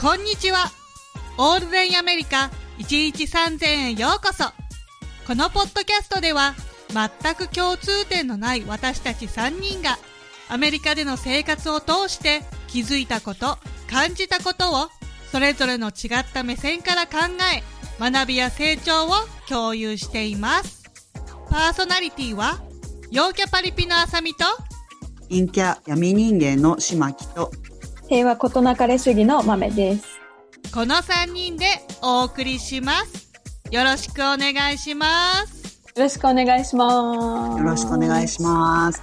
こんにちは。オールデンアメリカ1日3000円ようこそ。このポッドキャストでは全く共通点のない私たち3人がアメリカでの生活を通して気づいたこと、感じたことをそれぞれの違った目線から考え学びや成長を共有しています。パーソナリティは陽キャパリピのあさみと陰キャ闇人間の島木と平和ことなかれ主義の豆です。この3人でお送りします。よろしくお願いします。よろしくお願いします。よろしくお願いします。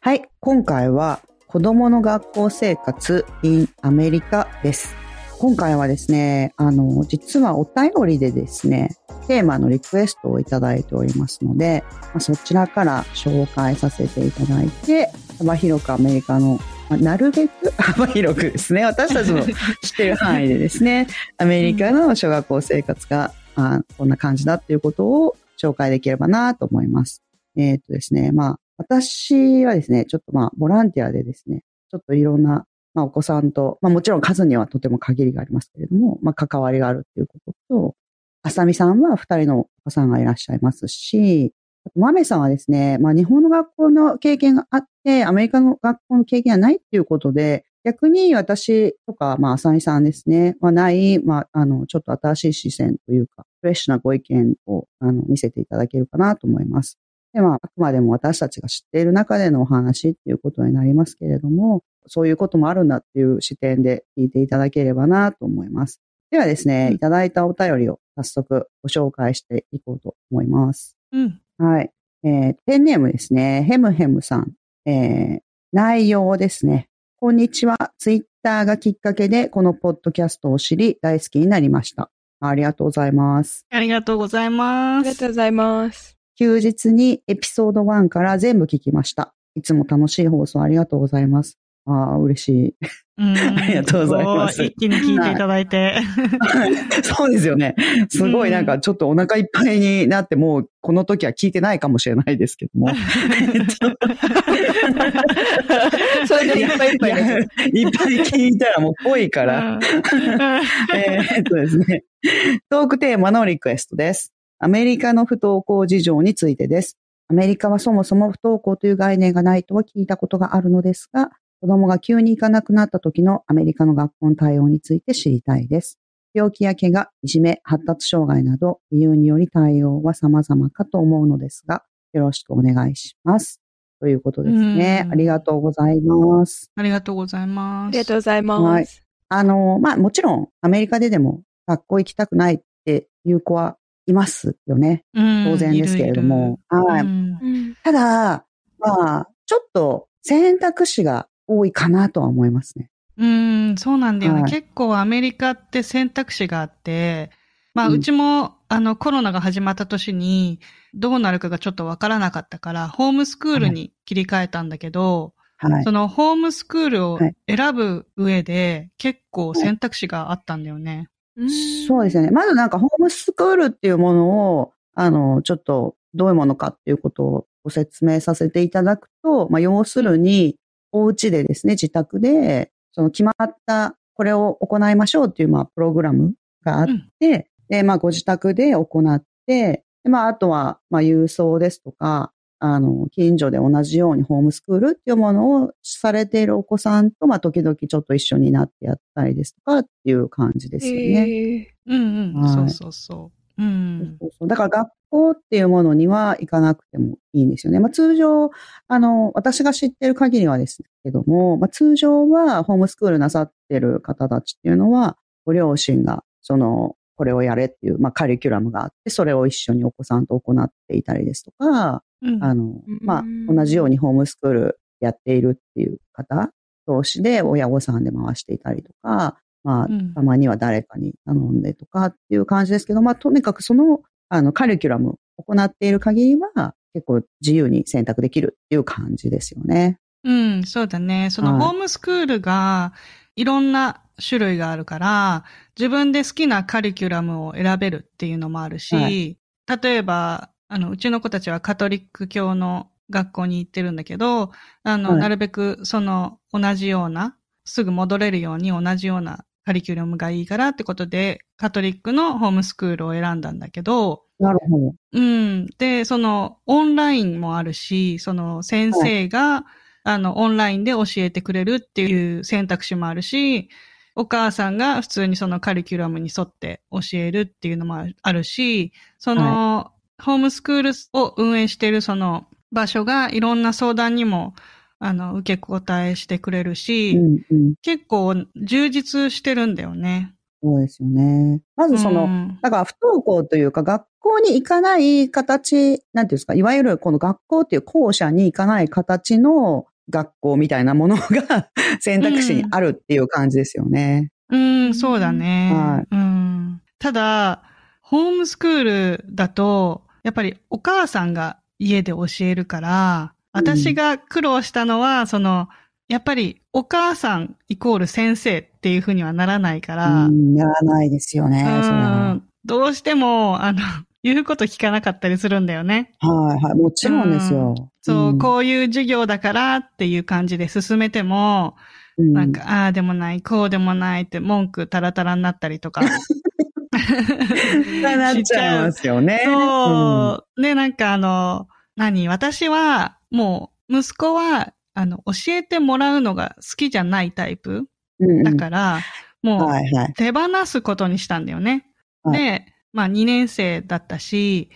はい、今回は子供の学校生活 in アメリカです。今回はですね、あの、実はお便りでですね、テーマのリクエストをいただいておりますので、まあ、そちらから紹介させていただいて、幅広くアメリカのまあ、なるべく 幅広くですね、私たちの知ってる範囲でですね、アメリカの小学校生活が、あこんな感じだっていうことを紹介できればなと思います。えっ、とですね、まあ、私はですね、ちょっとまあ、ボランティアでですね、ちょっといろんな、まあ、お子さんと、まあ、もちろん数にはとても限りがありますけれども、まあ、関わりがあるっていうことと、あさみさんは二人のお子さんがいらっしゃいますし、マメさんはですね、まあ日本の学校の経験があって、アメリカの学校の経験がないっていうことで、逆に私とか、まあ、浅井さんですね、はない、まあ、あの、ちょっと新しい視線というか、フレッシュなご意見を、あの、見せていただけるかなと思います。で、まあ、あくまでも私たちが知っている中でのお話っていうことになりますけれども、そういうこともあるんだっていう視点で聞いていただければなと思います。ではですね、いただいたお便りを早速ご紹介していこうと思います。うん。はい。えー、ペンネームですね。ヘムヘムさん。えー、内容ですね。こんにちは。ツイッターがきっかけでこのポッドキャストを知り大好きになりました。ありがとうございます。ありがとうございます。ありがとうございます。休日にエピソード1から全部聞きました。いつも楽しい放送ありがとうございます。ああ、嬉しい。ありがとうございます。一気に聞いていただいて。そうですよね。すごいなんかちょっとお腹いっぱいになってもうこの時は聞いてないかもしれないですけども。それでいっぱいいっぱい。いっぱい聞いたらもうぽいから。えっとですね。トークテーマのリクエストです。アメリカの不登校事情についてです。アメリカはそもそも不登校という概念がないとは聞いたことがあるのですが、子供が急に行かなくなった時のアメリカの学校の対応について知りたいです。病気や怪我、いじめ、発達障害など理由により対応は様々かと思うのですが、よろしくお願いします。ということですね。ありがとうございます。ありがとうございます。ありがとうございます。はい。あの、まあ、もちろんアメリカででも学校行きたくないっていう子はいますよね。当然ですけれども。はい。ただ、まあ、ちょっと選択肢が多いかなとは思いますね。うん、そうなんだよね、はい、結構アメリカって選択肢があって、まあ、うちも、あの、コロナが始まった年に、どうなるかがちょっとわからなかったから、ホームスクールに切り替えたんだけど、はい、そのホームスクールを選ぶ上で、結構選択肢があったんだよね。はい、そうですね。まずなんかホームスクールっていうものを、あの、ちょっとどういうものかっていうことをご説明させていただくと、まあ、要するに、お家でですね、自宅で、その決まったこれを行いましょうっていう、まあ、プログラムがあって、うん、で、まあ、ご自宅で行って、でまあ、あとは、まあ、郵送ですとか、あの、近所で同じようにホームスクールっていうものをされているお子さんと、まあ、時々ちょっと一緒になってやったりですとかっていう感じですよね。うんうん、そうそうそう。うん、そうそうだから学校っていうものには行かなくてもいいんですよね。まあ、通常、あの、私が知ってる限りはですけども、まあ、通常はホームスクールなさってる方たちっていうのは、ご両親が、その、これをやれっていう、まあ、カリキュラムがあって、それを一緒にお子さんと行っていたりですとか、うん、あの、まあ、同じようにホームスクールやっているっていう方同士で親御さんで回していたりとか、まあ、たまには誰かに頼んでとかっていう感じですけど、まあ、とにかくその、あの、カリキュラムを行っている限りは、結構自由に選択できるっていう感じですよね。うん、そうだね。そのホームスクールが、いろんな種類があるから、自分で好きなカリキュラムを選べるっていうのもあるし、はい、例えば、あの、うちの子たちはカトリック教の学校に行ってるんだけど、あの、はいなるべくその同じような、すぐ戻れるように同じようなカリキュラムがいいからってことで、カトリックのホームスクールを選んだんだけど、なるほど。うん。で、その、オンラインもあるし、その、先生が、あの、オンラインで教えてくれるっていう選択肢もあるし、お母さんが普通にそのカリキュラムに沿って教えるっていうのもあるし、その、ホームスクールを運営しているその場所がいろんな相談にも、あの、受け答えしてくれるし、うんうん。結構充実してるんだよね。そうですよね。まずその、うんだから不登校というか学校に行かない形、なんていうんですか、いわゆるこの学校っていう校舎に行かない形の学校みたいなものが 選択肢にあるっていう感じですよね。うん、そうだね。はいうん。ただ、ホームスクールだと、やっぱりお母さんが家で教えるから、私が苦労したのは、その、やっぱりお母さんイコール先生っていうふうにはならないから、うん、やらないですよね、う。んどうしても、あの、言うこと聞かなかったりするんだよね。はいはい。もちろんですよ。そう、んこういう授業だからっていう感じで進めても、うんなんか、ああでもない、こうでもないって文句タラタラになったりとか。なっちゃいますよね。そう。で、なんかあの、何？私は、もう、息子は、あの、教えてもらうのが好きじゃないタイプうんうんだから、もう、はいはい。手放すことにしたんだよね。はいで、まあ2年生だったし、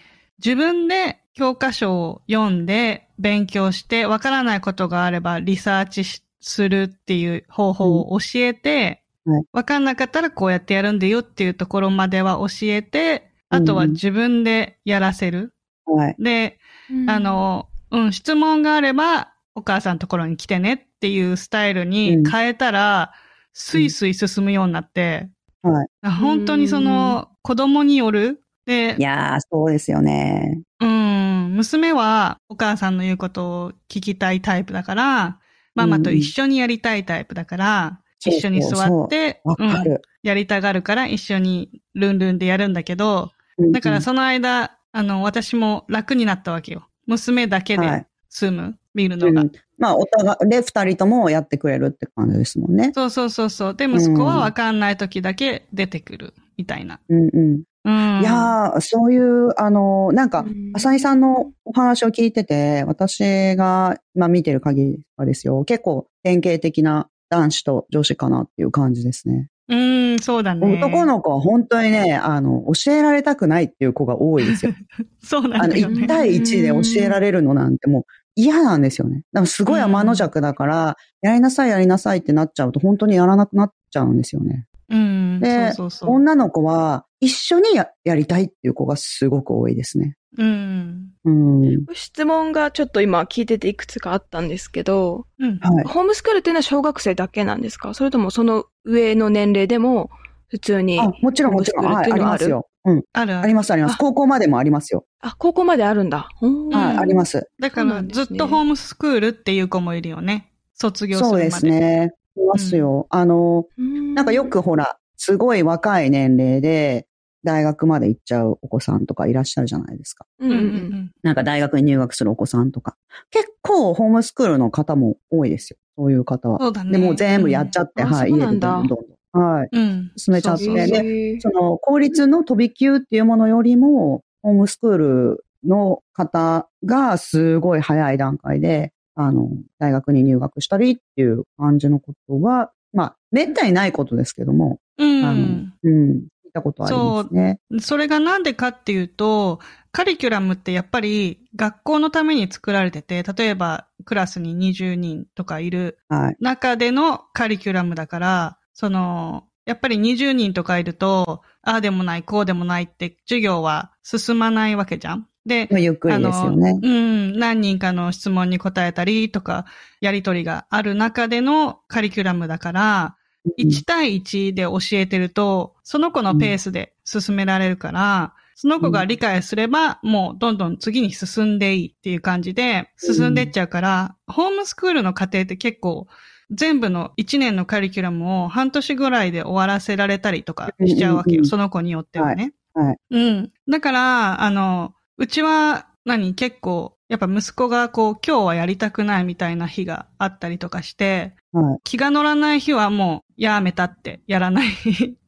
自分で教科書を読んで勉強して、わからないことがあればリサーチしするっていう方法を教えて、うんはいわかんなかったらこうやってやるんだよっていうところまでは教えて、あとは自分でやらせる。はい。で、あ、の、うん、質問があれば、お母さんのところに来てねっていうスタイルに変えたら、スイスイ進むようになって、はい。本当にその、子供による。でい、やー、そうですよね。うん、娘はお母さんの言うことを聞きたいタイプだから、ママと一緒にやりたいタイプだから、一緒に座って、うん、る。やりたがるから一緒にルンルンでやるんだけど、だからその間、あの、私も楽になったわけよ。娘だけではい済む、見るのが。うんまあ、お互いで二人ともやってくれるって感じですもんね。そうそうそうそう。で、息子はわかんない時だけ出てくる、みたいな。うんうん。うん。いやー、そういう、あの、なんか、浅井さんのお話を聞いてて、私が、まあ見てる限りはですよ、結構典型的な男子と女子かなっていう感じですね。うん、そうだね。男の子は本当にね、あの、教えられたくないっていう子が多いですよ。そうなあの、んだよね。1対1で教えられるのなんてもう嫌なんですよね。だからすごい天の弱だから、やりなさいやりなさいってなっちゃうと本当にやらなくなっちゃうんですよね。うん、でそうそうそう。女の子は一緒にややりたいっていう子がすごく多いですね。うん。うん。質問がちょっと今聞いてていくつかあったんですけど、うん。はい。ホームスクールっていうのは小学生だけなんですか？それともその上の年齢でも普通に。あ、もちろんもちろん。はい、ありますよ。うん。ある？ある。ありますあります。あ高校までもありますよ。あ、高校まであるんだ。うんはい、うんあります。だから、ずっとホームスクールっていう子もいるよね。卒業するまで。そうです。ね。いますよ。あの、うんなんかよくほら、すごい若い年齢で大学まで行っちゃうお子さんとかいらっしゃるじゃないですか。うんうんうんうんなんか大学に入学するお子さんとか。結構ホームスクールの方も多いですよ。そういう方は。そうだね。でもう全部やっちゃって、うんはい、家でどんどんどんどん。はい。うん。進めちゃってそうねその公立の飛び級っていうものよりも、ホームスクールの方がすごい早い段階で、あの、大学に入学したりっていう感じのことは、まあ、めったにないことですけども、うあの、ん。うん、聞いたことありますね。それがなんでかっていうと、カリキュラムってやっぱり学校のために作られてて、例えばクラスに20人とかいるはい。中でのカリキュラムだから、その、やっぱり20人とかいると、ああでもない、こうでもないって授業は進まないわけじゃん。で、ゆっくりですよね。うん、何人かの質問に答えたりとか、やりとりがある中でのカリキュラムだから、1対1で教えてると、その子のペースで進められるから、その子が理解すれば、もうどんどん次に進んでいいっていう感じで進んでっちゃうから、ホームスクールの過程って結構、全部の1年のカリキュラムを半年ぐらいで終わらせられたりとかしちゃうわけよ。その子によってはね。はいはいうん。だから、あの、うちは何結構やっぱ息子がこう、今日はやりたくないみたいな日があったりとかして、はい。気が乗らない日はもう、やめたってやらない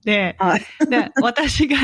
で、はい。で、私が、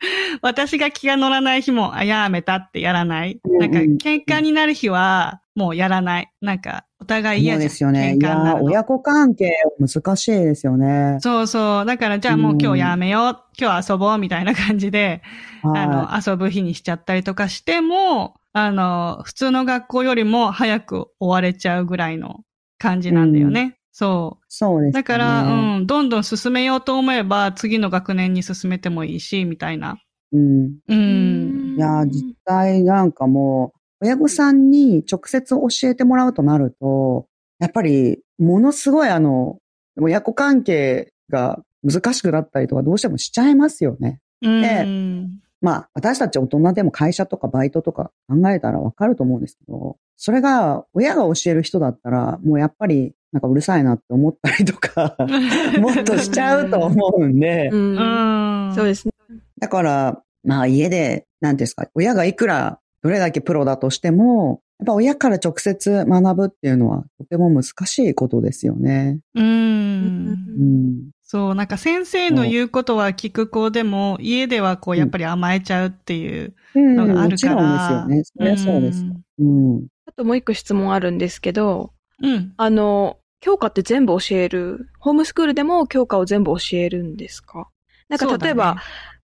私が気が乗らない日も、あ、やめたってやらない。うんうんなんか、喧嘩になる日は、もうやらない。なんか、お互い嫌。ですよね。喧嘩になるの親子関係難しいですよね。そうそう。だから、じゃあもう今日やめよう。今日遊ぼう。みたいな感じで、あはの、遊ぶ日にしちゃったりとかしても、あの、普通の学校よりも早く終われちゃうぐらいの感じなんだよね。そい。そうですう。ね。だから、うん、どんどん進めようと思えば、次の学年に進めてもいいし、みたいな。うん。うん。いやー、実際なんかもう、親御さんに直接教えてもらうとなると、やっぱり、ものすごいあの、親子関係が難しくなったりとかどうしてもしちゃいますよね。うん。まあ、私たち大人でも会社とかバイトとか考えたらわかると思うんですけど、それが親が教える人だったら、もうやっぱりなんかうるさいなって思ったりとか、もっとしちゃうと思うんでう、ん。うん。そうですね。だから、まあ家で、なんていうんですか、親がいくらどれだけプロだとしても、やっぱ親から直接学ぶっていうのはとても難しいことですよね。う。うんん。そう、なんか先生の言うことは聞く子でも、家ではこう、やっぱり甘えちゃうっていううん、のがあるもちから。ろんですよね。そりゃそうですよ。うん。あともう一個質問あるんですけど、うん。あの、教科って全部教える、ホームスクールでも教科を全部教えるんですか？なんそうだねか例えば、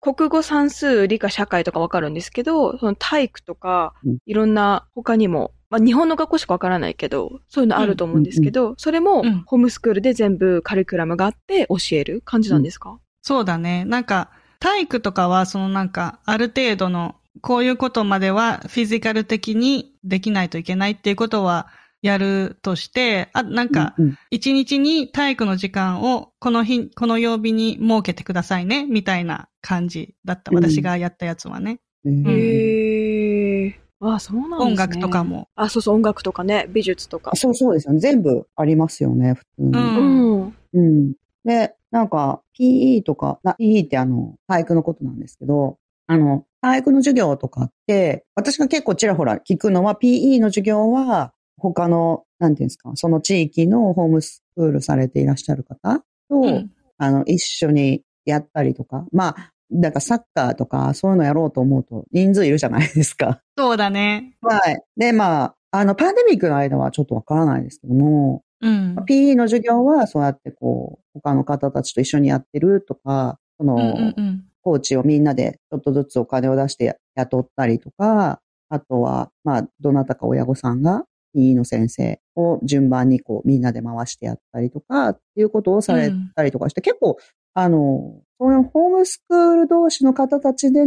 国語算数、理科社会とかわかるんですけど、その体育とかうん、いろんな他にも、まあ日本の学校しかわからないけど、そういうのあると思うんですけど、それもうんホームスクールで全部カリキュラムがあって教える感じなんですか、そうだね。なんか、体育とかは、そのなんか、ある程度の、こういうことまではフィジカル的にできないといけないっていうことはやるとして、あ、なんか、うん、一日に体育の時間をこの日、この曜日に設けてくださいね、みたいな感じだった。うん私がやったやつはね。うんうんへえ。ああ、そうなんですね。音楽とか。も。あ、そうそう、音楽とかね、美術とかあ。そうそうですよね。全部ありますよね、普通に。ううんん。うん。で、なんか、PE とか、な PE ってあの、体育のことなんですけど、あの、体育の授業とかって、私が結構ちらほら聞くのは、PE の授業は、他の、なんていうんですか、その地域のホームスクールされていらっしゃる方と、うん。あの、一緒にやったりとか、まあ、だからサッカーとかそういうのやろうと思うと人数いるじゃないですか。そうだね。はい。で、まあ、あの、パンデミックの間はちょっとわからないですけども、うん。PE の授業はそうやってこう、他の方たちと一緒にやってるとか、その、うんうんうん。コーチをみんなでちょっとずつお金を出して雇ったりとか、あとは、まあ、どなたか親御さんが PE の先生を順番にこう、みんなで回してやったりとか、っていうことをされたりとかして、結構、あの、そういうホームスクール同士の方たちで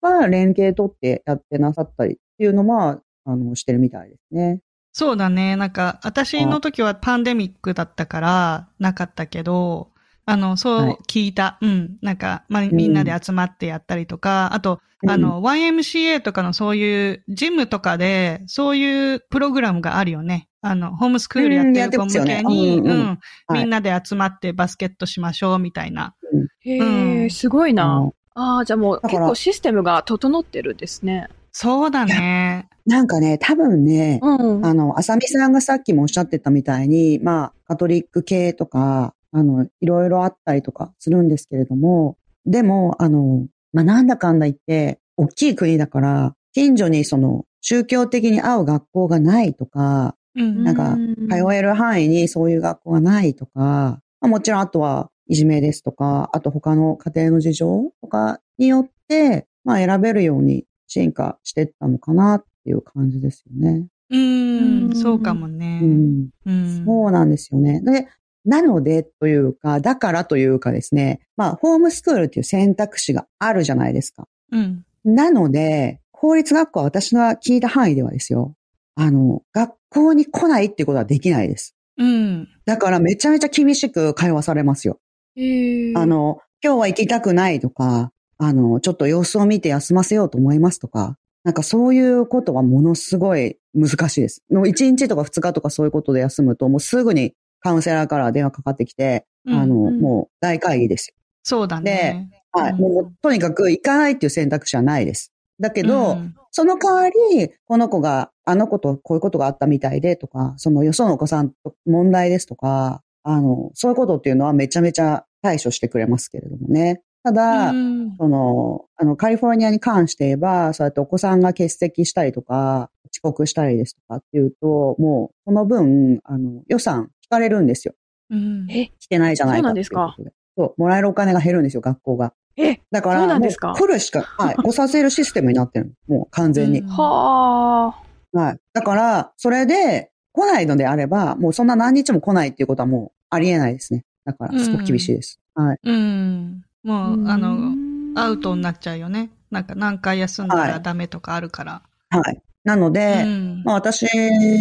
は連携取ってやってなさったりっていうのは、あの、してるみたいですね。そうだね。なんか、私の時はパンデミックだったから、なかったけど、あの、そうはい聞いた。うん。なんか、まあ、みんなで集まってやったりとか、あと、あの、YMCA とかのそういう、ジムとかで、そういうプログラムがあるよね。あの、ホームスクールやってる子向けに、うんねうんうんうん。はいみんなで集まってバスケットしましょう、みたいな。へうえ、んすごいな。うんああ、じゃあもう結構システムが整ってるんですね。そうだね。なんかね、多分ね、うん。あの、あさみさんがさっきもおっしゃってたみたいに、まあ、カトリック系とか、あの、いろいろあったりとかするんですけれども、でも、あの、まあ、なんだかんだ言って、大きい国だから、近所にその、宗教的に合う学校がないとか、うん。なんか通える範囲にそういう学校がないとか、まあ、もちろんあとはいじめですとか、あと他の家庭の事情とかによって、まあ選べるように進化していったのかなっていう感じですよね。ううんん、そうかもね。うん。うん。そうなんですよね。で、なのでというか、だからというかですね、まあ、ホームスクールっていう選択肢があるじゃないですか。うん。なので、公立学校は私が聞いた範囲ではですよ、あの、学校に来ないっていうことはできないです。うん。だからめちゃめちゃ厳しく会話されますよ。へえ。あ、の、今日は行きたくないとか、あの、ちょっと様子を見て休ませようと思いますとか、なんかそういうことはものすごい難しいです。もう1日とか2日とかそういうことで休むと、もうすぐにカウンセラーから電話かかってきて、うんあの、うんもう大会議ですそうだね。よ。はい。うんもうとにかく行かないっていう選択肢はないです。だけど、うんその代わり、この子が、あの子とこういうことがあったみたいでとか、そのよそのお子さんと問題ですとか、あの、そういうことっていうのはめちゃめちゃ対処してくれますけれどもね。ただ、うんその、あの、カリフォルニアに関して言えば、そうやってお子さんが欠席したりとか、遅刻したりですとかっていうと、もう、その分、あの、予算引かれるんですよ。うんえ、来てないじゃないかそうなんことで。そう、もらえるお金が減るんですよ、学校が。え、だから、そうなんですか？来るしか、はい、来させるシステムになってるの。もう完全に。うんはあ。はい。だから、それで、来ないのであれば、もうそんな何日も来ないっていうことはもうありえないですね。だから、すごく厳しいです。はい。うん。もう、あの、アウトにななっちゃうよね。なんか何回休んだらダメとかあるから。はい。なので、うんまあ私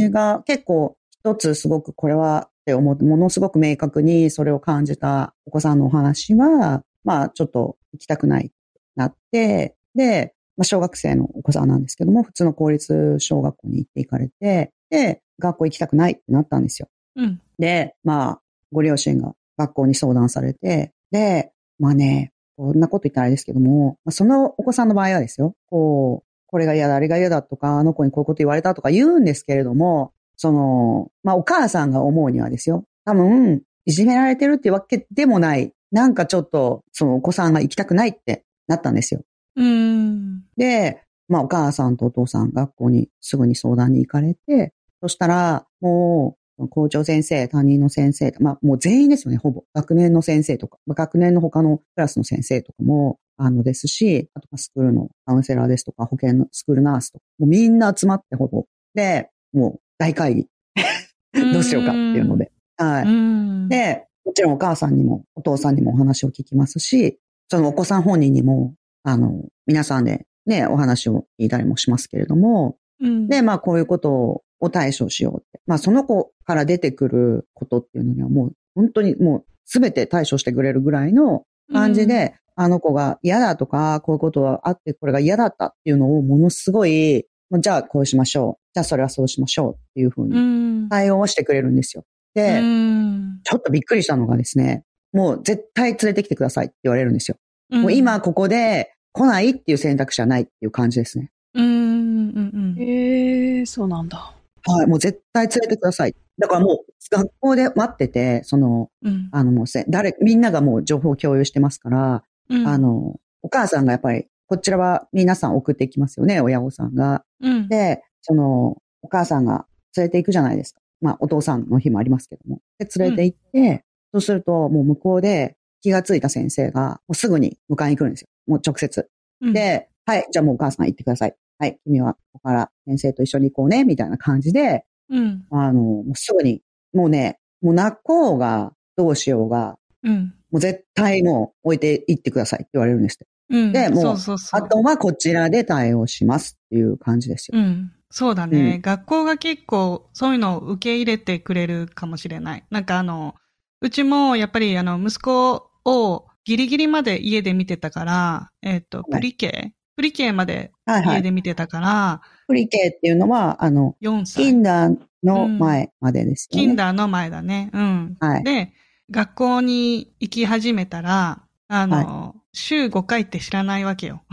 が結構一つすごくこれはって思って、ものすごく明確にそれを感じたお子さんのお話は、まあちょっと行きたくないってなって、で、まあ小学生のお子さんなんですけども、普通の公立小学校に行って行かれて、で、学校行きたくないってなったんですよ。うん。で、まあ、ご両親が学校に相談されて、で、まあね、こんなこと言ったらあれですけども、まあそのお子さんの場合はですよ、こう、これが嫌だ、あれが嫌だとか、あの子にこういうこと言われたとか言うんですけれども、その、まあお母さんが思うにはですよ、多分、いじめられてるっていうわけでもない、なんかちょっと、そのお子さんが行きたくないってなったんですよ。うん。で、まあお母さんとお父さん学校にすぐに相談に行かれて、そしたら、もう、校長先生、担任の先生、まあもう全員ですよね、ほぼ。学年の先生とか、まあ学年の他のクラスの先生とかも、あのですし、あとはスクールのカウンセラーですとか、保健のスクールナースとか、もうみんな集まってほぼ。で、もう大会議。どうしようかっていうので。はい。うん。で、もちろんお母さんにもお父さんにもお話を聞きますし、そのお子さん本人にも、あの、皆さんでね、お話を聞いたりもしますけれども、うん、で、まあこういうことを対処しようって。まあその子から出てくることっていうのにはもう本当にもうすべて対処してくれるぐらいの感じで、あの子が嫌だとか、こういうことはあってこれが嫌だったっていうのをものすごい、じゃあこうしましょう。じゃあそれはそうしましょうっていうふううにん。対応をしてくれるんですよ。で、うんちょっとびっくりしたのがですね、もう絶対連れてきてくださいって言われるんですよ。うんもう今ここで来ないっていう選択肢はないっていう感じですね。うん。うん。へえ、そうなんだ。はい、もう絶対連れてください。だからもう学校で待ってて、その、うん。あのもうせ、誰、みんながもう情報共有してますから、うん。あ、の、お母さんがやっぱり、こちらは皆さん送っていきますよね、親御さんが。うん。で、その、お母さんが連れて行くじゃないですか。まあ、お父さんの日もありますけども。で、連れて行って、そうすると、もう向こうで気がついた先生が、もうすぐに迎えに来るんですよ。もう直接。うん、で、はい、じゃあもうお母さん行ってください。はい、君はここから先生と一緒に行こうね、みたいな感じで、うん。あの、もうすぐに、もうね、もう泣こうが、どうしようが、うん。もう絶対もう置いて行ってくださいって言われるんですって。うん。でもう。あとはこちらで対応しますっていう感じですよ。うん。そうだね、うん学校が結構そういうのを受け入れてくれるかもしれない。なんかあの、うちもやっぱりあの、息子をギリギリまで家で見てたから、えっ、と、プリケ、プリケまではいはい。家で見てたから、プリケっていうのは、あの、4歳。キンダーの前までですよね。キンダーの前だね。うん。はいで、学校に行き始めたら、あの、週5回って知らないわけよ。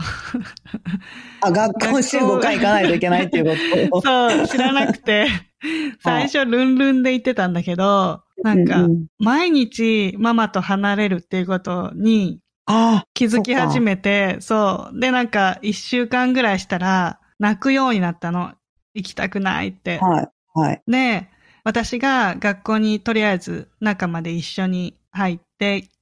あ、学校週5回行かないといけないっていうこと。そう、知らなくて、最初ルンルンで言ってたんだけど、なんかう、ん毎日ママと離れるっていうことにあ気づき始めて、そう。で、なんか、一週間ぐらいしたら、泣くようになったの。行きたくないってあ、。はい、はい。で、私が学校にとりあえず中まで一緒に入って、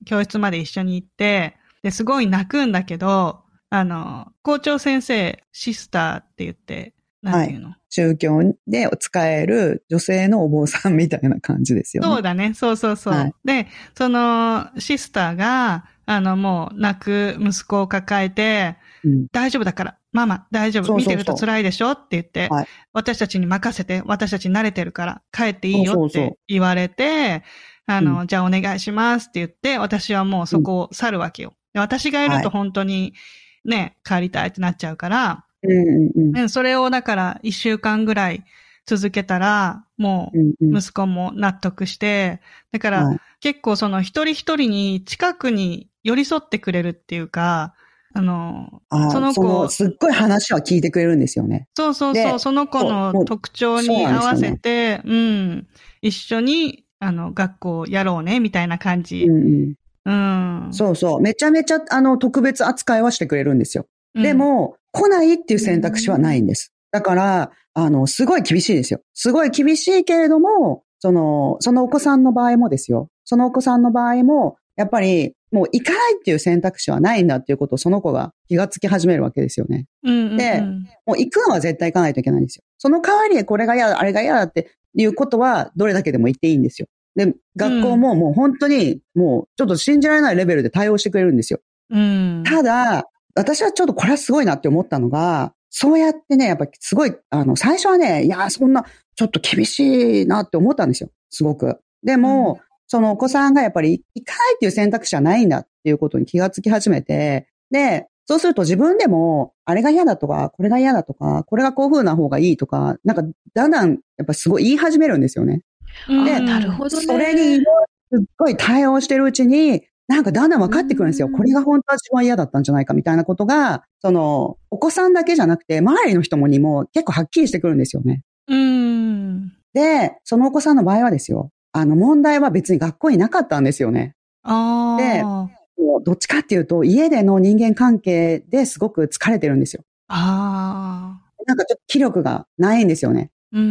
教室まで一緒に行って、で、すごい泣くんだけど、あの、校長先生、シスターって言って、なんていうの、宗教で使える女性のお坊さんみたいな感じですよね。そうだね。そうそうそう。はい。で、そのシスターが、あの、もう泣く息子を抱えて、うん。大丈夫だから、ママ大丈夫、そうそうそう。見てると辛いでしょ？って言って、はい。私たちに任せて、私たち慣れてるから帰っていいよっそうそうそう。て言われて、あの、うじゃあお願いしますって言って、私はもうそこを去るわけよ。で私がいるはい。と本当にね、帰りたいってなっちゃうから、うんうんうん。ねそれをだから一週間ぐらい続けたら、もう息子も納得して、だから、はい。結構その一人一人に近くに寄り添ってくれるっていうか、あの、あーその子すっごい話は聞いてくれるんですよね。そうそうでそう、その子の特徴に合わせて、うん、一緒に、あの、学校やろうね、みたいな感じう。んうん。うん、そうそう。めちゃめちゃ、あの、特別扱いはしてくれるんですよ。うんで、も、来ないっていう選択肢はないんです。だから、あの、すごい厳しいですよ。すごい厳しいけれども、その、そのお子さんの場合もですよ。そのお子さんの場合も、やっぱり、もう行かないっていう選択肢はないんだっていうことをその子が気がつき始めるわけですよね。うんうんうん、でもう行くのは絶対行かないといけないんですよ。その代わりにこれが嫌だ、あれが嫌だっていうことは、どれだけでも言っていいんですよ。で、学校ももう本当に、もうちょっと信じられないレベルで対応してくれるんですよ。うん。ただ、私はちょっとこれはすごいなって思ったのが、そうやってね、やっぱりすごい、あの、最初はね、いや、そんな、ちょっと厳しいなって思ったんですよ。すごく。でも、そのお子さんがやっぱり行かないっていう選択肢はないんだっていうことに気がつき始めて、で、そうすると自分でも、あれが嫌だとか、これが嫌だとか、これがこういう風な方がいいとか、なんか、だんだん、やっぱすごい言い始めるんですよね。うんでなるほどね。それに、すっごい対応してるうちに、なんかだんだん分かってくるんですよ。うんこれが本当は一番嫌だったんじゃないかみたいなことが、その、お子さんだけじゃなくて、周りの人もにも結構はっきりしてくるんですよね。うん。で、そのお子さんの場合はですよ。あの、問題は別に学校になかったんですよね。ああ。でもうどっちかっていうと、家での人間関係ですごく疲れてるんですよ。ああ。なんかちょっと気力がないんですよね。う。うん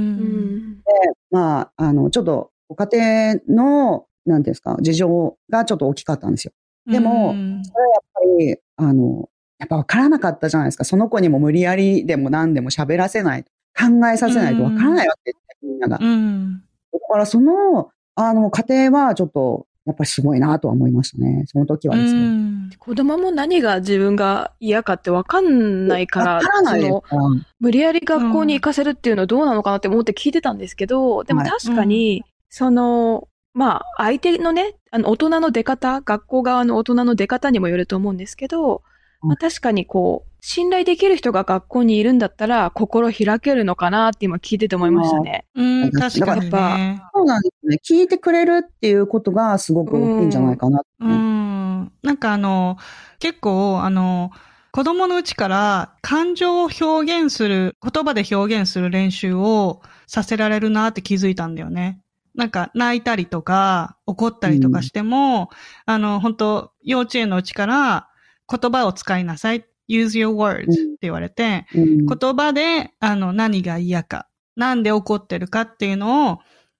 ん。まあ、あの、ちょっと、ご家庭の、なんですか、事情がちょっと大きかったんですよ。でもうんそれはやっぱり、あの、やっぱ分からなかったじゃないですか。その子にも無理やりでも何でも喋らせない、考えさせないと分からないわけですよ、みんなが。だうん。からその、あの、家庭はちょっと、やっぱりすごいなとは思いましたね。その時はですね。うん子供も何が自分が嫌かって分かんないから、分からない。無理やり学校に行かせるっていうのはどうなのかなって思って聞いてたんですけど、でもはい確かに、その、まあ、相手のね、あの、大人の出方、学校側の大人の出方にもよると思うんですけど、まあ、確かにこう、信頼できる人が学校にいるんだったら、心開けるのかなって今聞いてて思いましたね。うん、確かにね。そうなんですね。聞いてくれるっていうことがすごく大きいんじゃないかなって。うん。なんかあの、結構あの、子供のうちから感情を表現する、言葉で表現する練習をさせられるなって気づいたんだよね。なんか泣いたりとか怒ったりとかしても、あの、本当幼稚園のうちから言葉を使いなさい。use your words って言われて、うん言葉で、あの、何が嫌か、なんで怒ってるかっていうのを、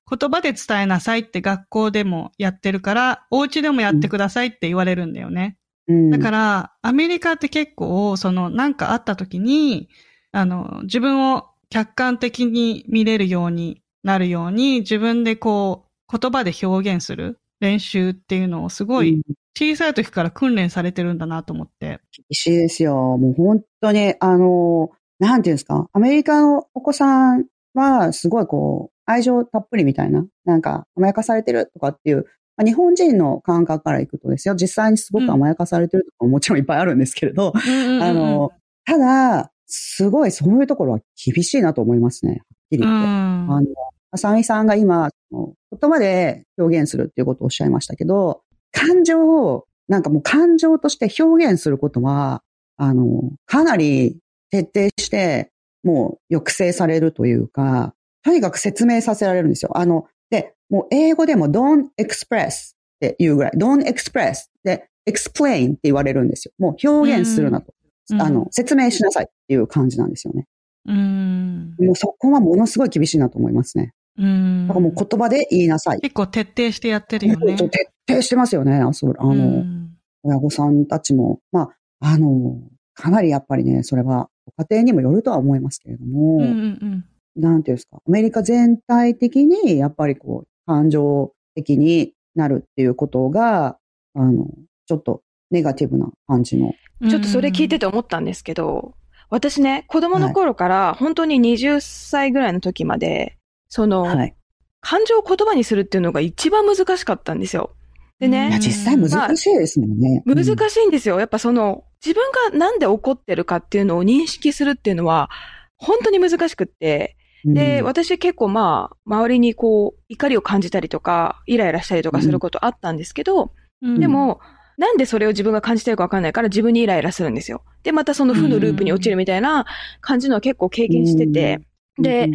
言葉で伝えなさいって学校でもやってるから、お家でもやってくださいって言われるんだよね。うんだから、アメリカって結構、その、なんかあった時に、あの、自分を客観的に見れるようになるように、自分でこう、言葉で表現する練習っていうのをすごいうん小さい時から訓練されてるんだなと思って。厳しいですよ。もう本当に、あの、なんていうんですか、アメリカのお子さんは、すごいこう、愛情たっぷりみたいな、なんか甘やかされてるとかっていう、まあ日本人の感覚からいくとですよ、実際にすごく甘やかされてるとかももちろんいっぱいあるんですけれど、あの、ただ、すごいそういうところは厳しいなと思いますね。はっきりう言って。ん、あの、浅見さんが今、言葉で表現するっていうことをおっしゃいましたけど、感情を、なんかもう感情として表現することは、あの、かなり徹底して、もう抑制されるというか、とにかく説明させられるんですよ。あの、で、もう英語でも don't express っていうぐらい、don't express で explain って言われるんですよ。もう表現するなと。うんあの、説明しなさいっていう感じなんですよね。うん。もうそこはものすごい厳しいなと思いますね。うん。だからもう言葉で言いなさい。結構徹底してやってるよね。徹底してますよね。あそうあの、うん親御さんたちも。まあ、あの、かなりやっぱりね、それはご家庭にもよるとは思いますけれども、うんうんなんていうんですか、アメリカ全体的にやっぱりこう、感情的になるっていうことが、あの、ちょっとネガティブな感じの。うん。ちょっとそれ聞いてて思ったんですけど、私ね、子供の頃から本当に20歳ぐらいの時まで、その、はい。感情を言葉にするっていうのが一番難しかったんですよ。でいねや、、実際難しいですもんね。難しいんですよ。やっぱその、自分がなんで怒ってるかっていうのを認識するっていうのは、本当に難しくって、うん。で、私結構まあ、周りにこう、怒りを感じたりとか、イライラしたりとかすることあったんですけど、うん。でも、なんでそれを自分が感じてるかわかんないから自分にイライラするんですよ。で、またその負のループに落ちるみたいな感じのは結構経験してて、で、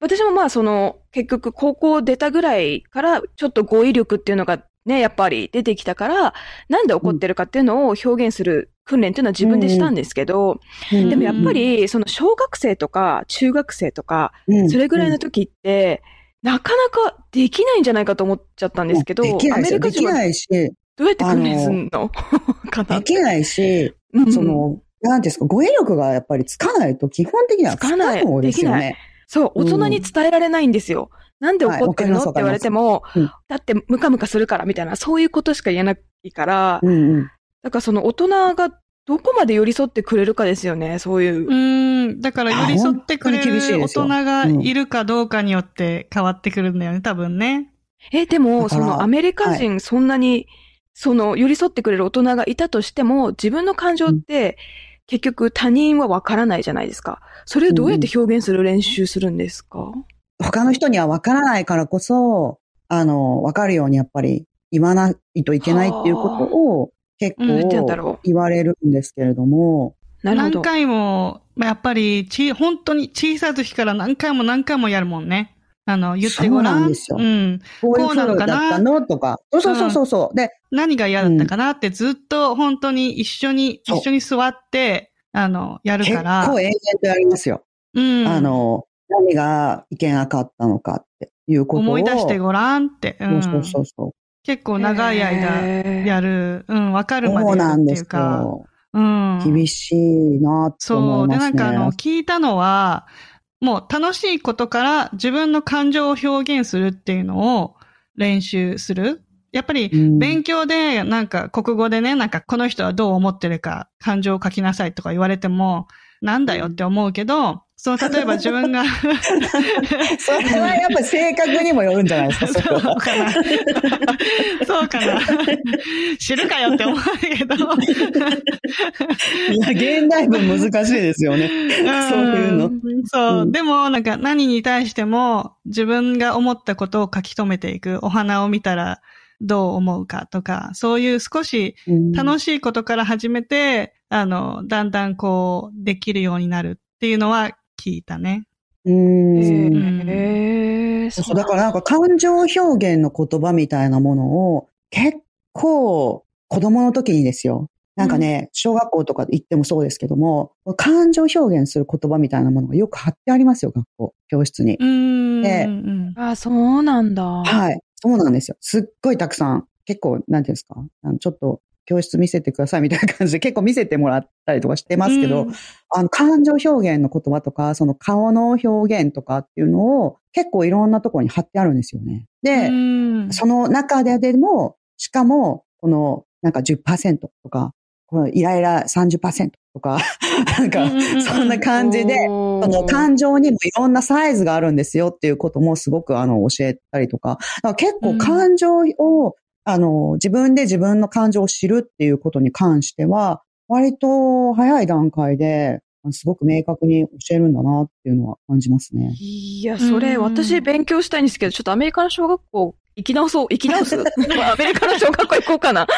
私もまあその、結局高校出たぐらいからちょっと語彙力っていうのがね、やっぱり出てきたから、なんで怒ってるかっていうのを表現する訓練っていうのは自分でしたんですけど、でもやっぱりその小学生とか中学生とか、それぐらいの時って、なかなかできないんじゃないかと思っちゃったんですけど、アメリカ人はどうやって訓練すんの？できないし、その、なんですか、語彙力がやっぱりつかないと基本的にはつかないですよね。そう、大人に伝えられないんですよ。なんで怒ってるの、って言われても、だってムカムカするからみたいな、そういうことしか言えないから、うん。うん、だからその大人がどこまで寄り添ってくれるかですよね、そういう。うん、だから寄り添ってくれる大人がいるかどうかによって変わってくるんだよね、多分ね。え、でも、そのアメリカ人そんなに、はい、その寄り添ってくれる大人がいたとしても、自分の感情って、結局他人はわからないじゃないですか。それをどうやって表現する練習するんですか、うん、他の人にはわからないからこそ、あの、わかるようにやっぱり言わないといけないっていうことを結構言われるんですけれども。なるほど。何回も、やっぱりち、本当に小さい時から何回も何回もやるもんね。あの、言ってごらん。そうなんですよ。うん。こうなのかなだったの？とか。そうそうそうそう。うん、で、何が嫌だったかなってずっと本当に一緒に、一緒に座って、あの、やるから。結構永遠とやりますよ。うん。あの、何がいけなかったのかっていうことを。思い出してごらんって。うん、そうそうそう。結構長い間やる。うん、わかるまでやるっていうか。うん。厳しいなって思いますね。そう。で、なんかあの、聞いたのは、もう楽しいことから自分の感情を表現するっていうのを練習する。やっぱり勉強でなんか国語でね、なんかこの人はどう思ってるか感情を書きなさいとか言われてもなんだよって思うけど、そう、例えば自分が それはやっぱ性格にもよるんじゃないですか、そ そうかな。そうかな。知るかよって思うけど。いや、現代文難しいですよね。そういうの。そう、うん、でも、なんか何に対しても自分が思ったことを書き留めていく。お花を見たらどう思うかとか、そういう少し楽しいことから始めて、うん、あの、だんだんこう、できるようになるっていうのは聞いたね。うん。へえ。そう、だからなんか感情表現の言葉みたいなものを結構子供の時にですよ。なんかね、小学校とか行ってもそうですけども、感情表現する言葉みたいなものがよく貼ってありますよ、学校、教室に。で、あ、そうなんだ。はい。そうなんですよ。すっごいたくさん、結構、なんていうんですか、ちょっと教室見せてくださいみたいな感じで結構見せてもらったりとかしてますけど、うん、あの、感情表現の言葉とか、その顔の表現とかっていうのを結構いろんなところに貼ってあるんですよね。で、うん、その中ででも、しかも、このなんか10%とか、このイライラ30%とか、なんか、そんな感じで、この感情にもいろんなサイズがあるんですよっていうこともすごくあの教えたりとか、か結構感情をあの、自分で自分の感情を知るっていうことに関しては、割と早い段階で、すごく明確に教えるんだなっていうのは感じますね。いや、それ、私勉強したいんですけど、ちょっとアメリカの小学校行き直そう、行き直す アメリカの小学校行こうかな。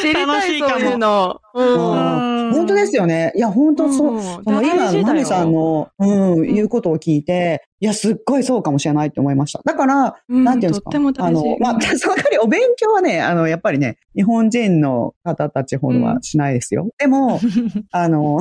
知りたい、そういうの。本当ですよね。いや、本当そう。その今、マミさんの、うん、言うことを聞いて、いや、すっごいそうかもしれないって思いました。だから、うん、なんていうんですか？あの、まあ、その代わりお勉強はね、あの、やっぱりね、日本人の方たちほどはしないですよ。うん、でも、あの、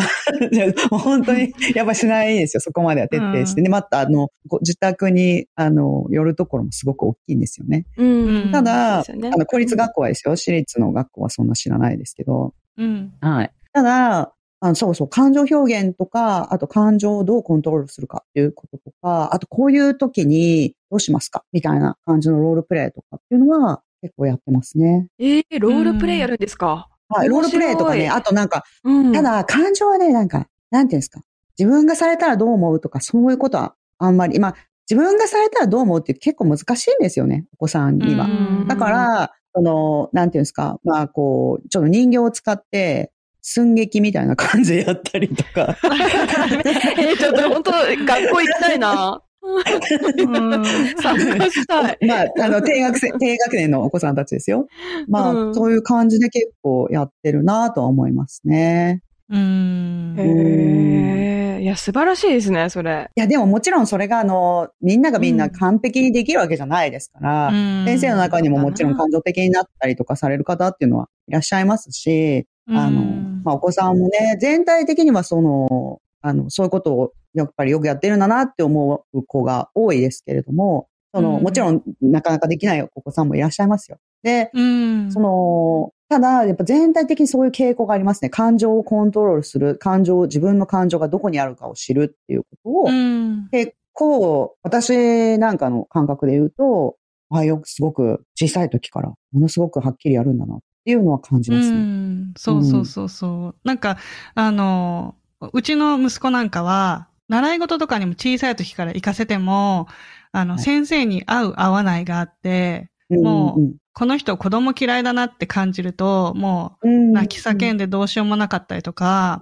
本当に、やっぱしないですよ。そこまでは徹底してね。また、あの、自宅に、あの、寄るところもすごく大きいんですよね。うん、ただ、ね、あの、公立学校はですよ。私立の学校はそんな知らないですけど。うん、はい。ただ、あのそうそう、感情表現とか、あと感情をどうコントロールするかっていうこととか、あとこういう時にどうしますかみたいな感じのロールプレイとかっていうのは結構やってますね。ええー、ロールプレイやるんですか、はい、ロールプレイとかね、あとなんか、うん、ただ感情はね、なんか、なんていうんですか、自分がされたらどう思うとか、そういうことはあんまり、まあ、自分がされたらどう思うって結構難しいんですよね、お子さんには。だから、その、なんていうんですか、まあこう、ちょっと人形を使って、寸劇みたいな感じでやったりとか。えー、ちょっと本当学校行きたいな。うん参加したい。まあ、あの、低学生、低学年のお子さんたちですよ。まあ、うんそういう感じで結構やってるなとは思いますね。うんへえ。いや、素晴らしいですね、それ。いや、でももちろんそれがあの、みんながみんな完璧にできるわけじゃないですから、先生の中にももちろん感情的になったりとかされる方っていうのはいらっしゃいますし、あの、まあ、お子さんもね、全体的にはその、あの、そういうことをやっぱりよくやってるんだなって思う子が多いですけれども、その、うんもちろんなかなかできないお子さんもいらっしゃいますよ。で、うん、その、ただ、やっぱ全体的にそういう傾向がありますね。感情をコントロールする、感情、自分の感情がどこにあるかを知るっていうことを、うん、結構、私なんかの感覚で言うと、あよくすごく小さい時から、ものすごくはっきりやるんだなっていうのは感じますうね。ん、そうそうそうそう。なんか、あの、うちの息子なんかは、習い事とかにも小さい時から行かせても、あの、はい先生に合う合わないがあって、うんもうんこの人子供嫌いだなって感じると、もう泣き叫んでどうしようもなかったりとか、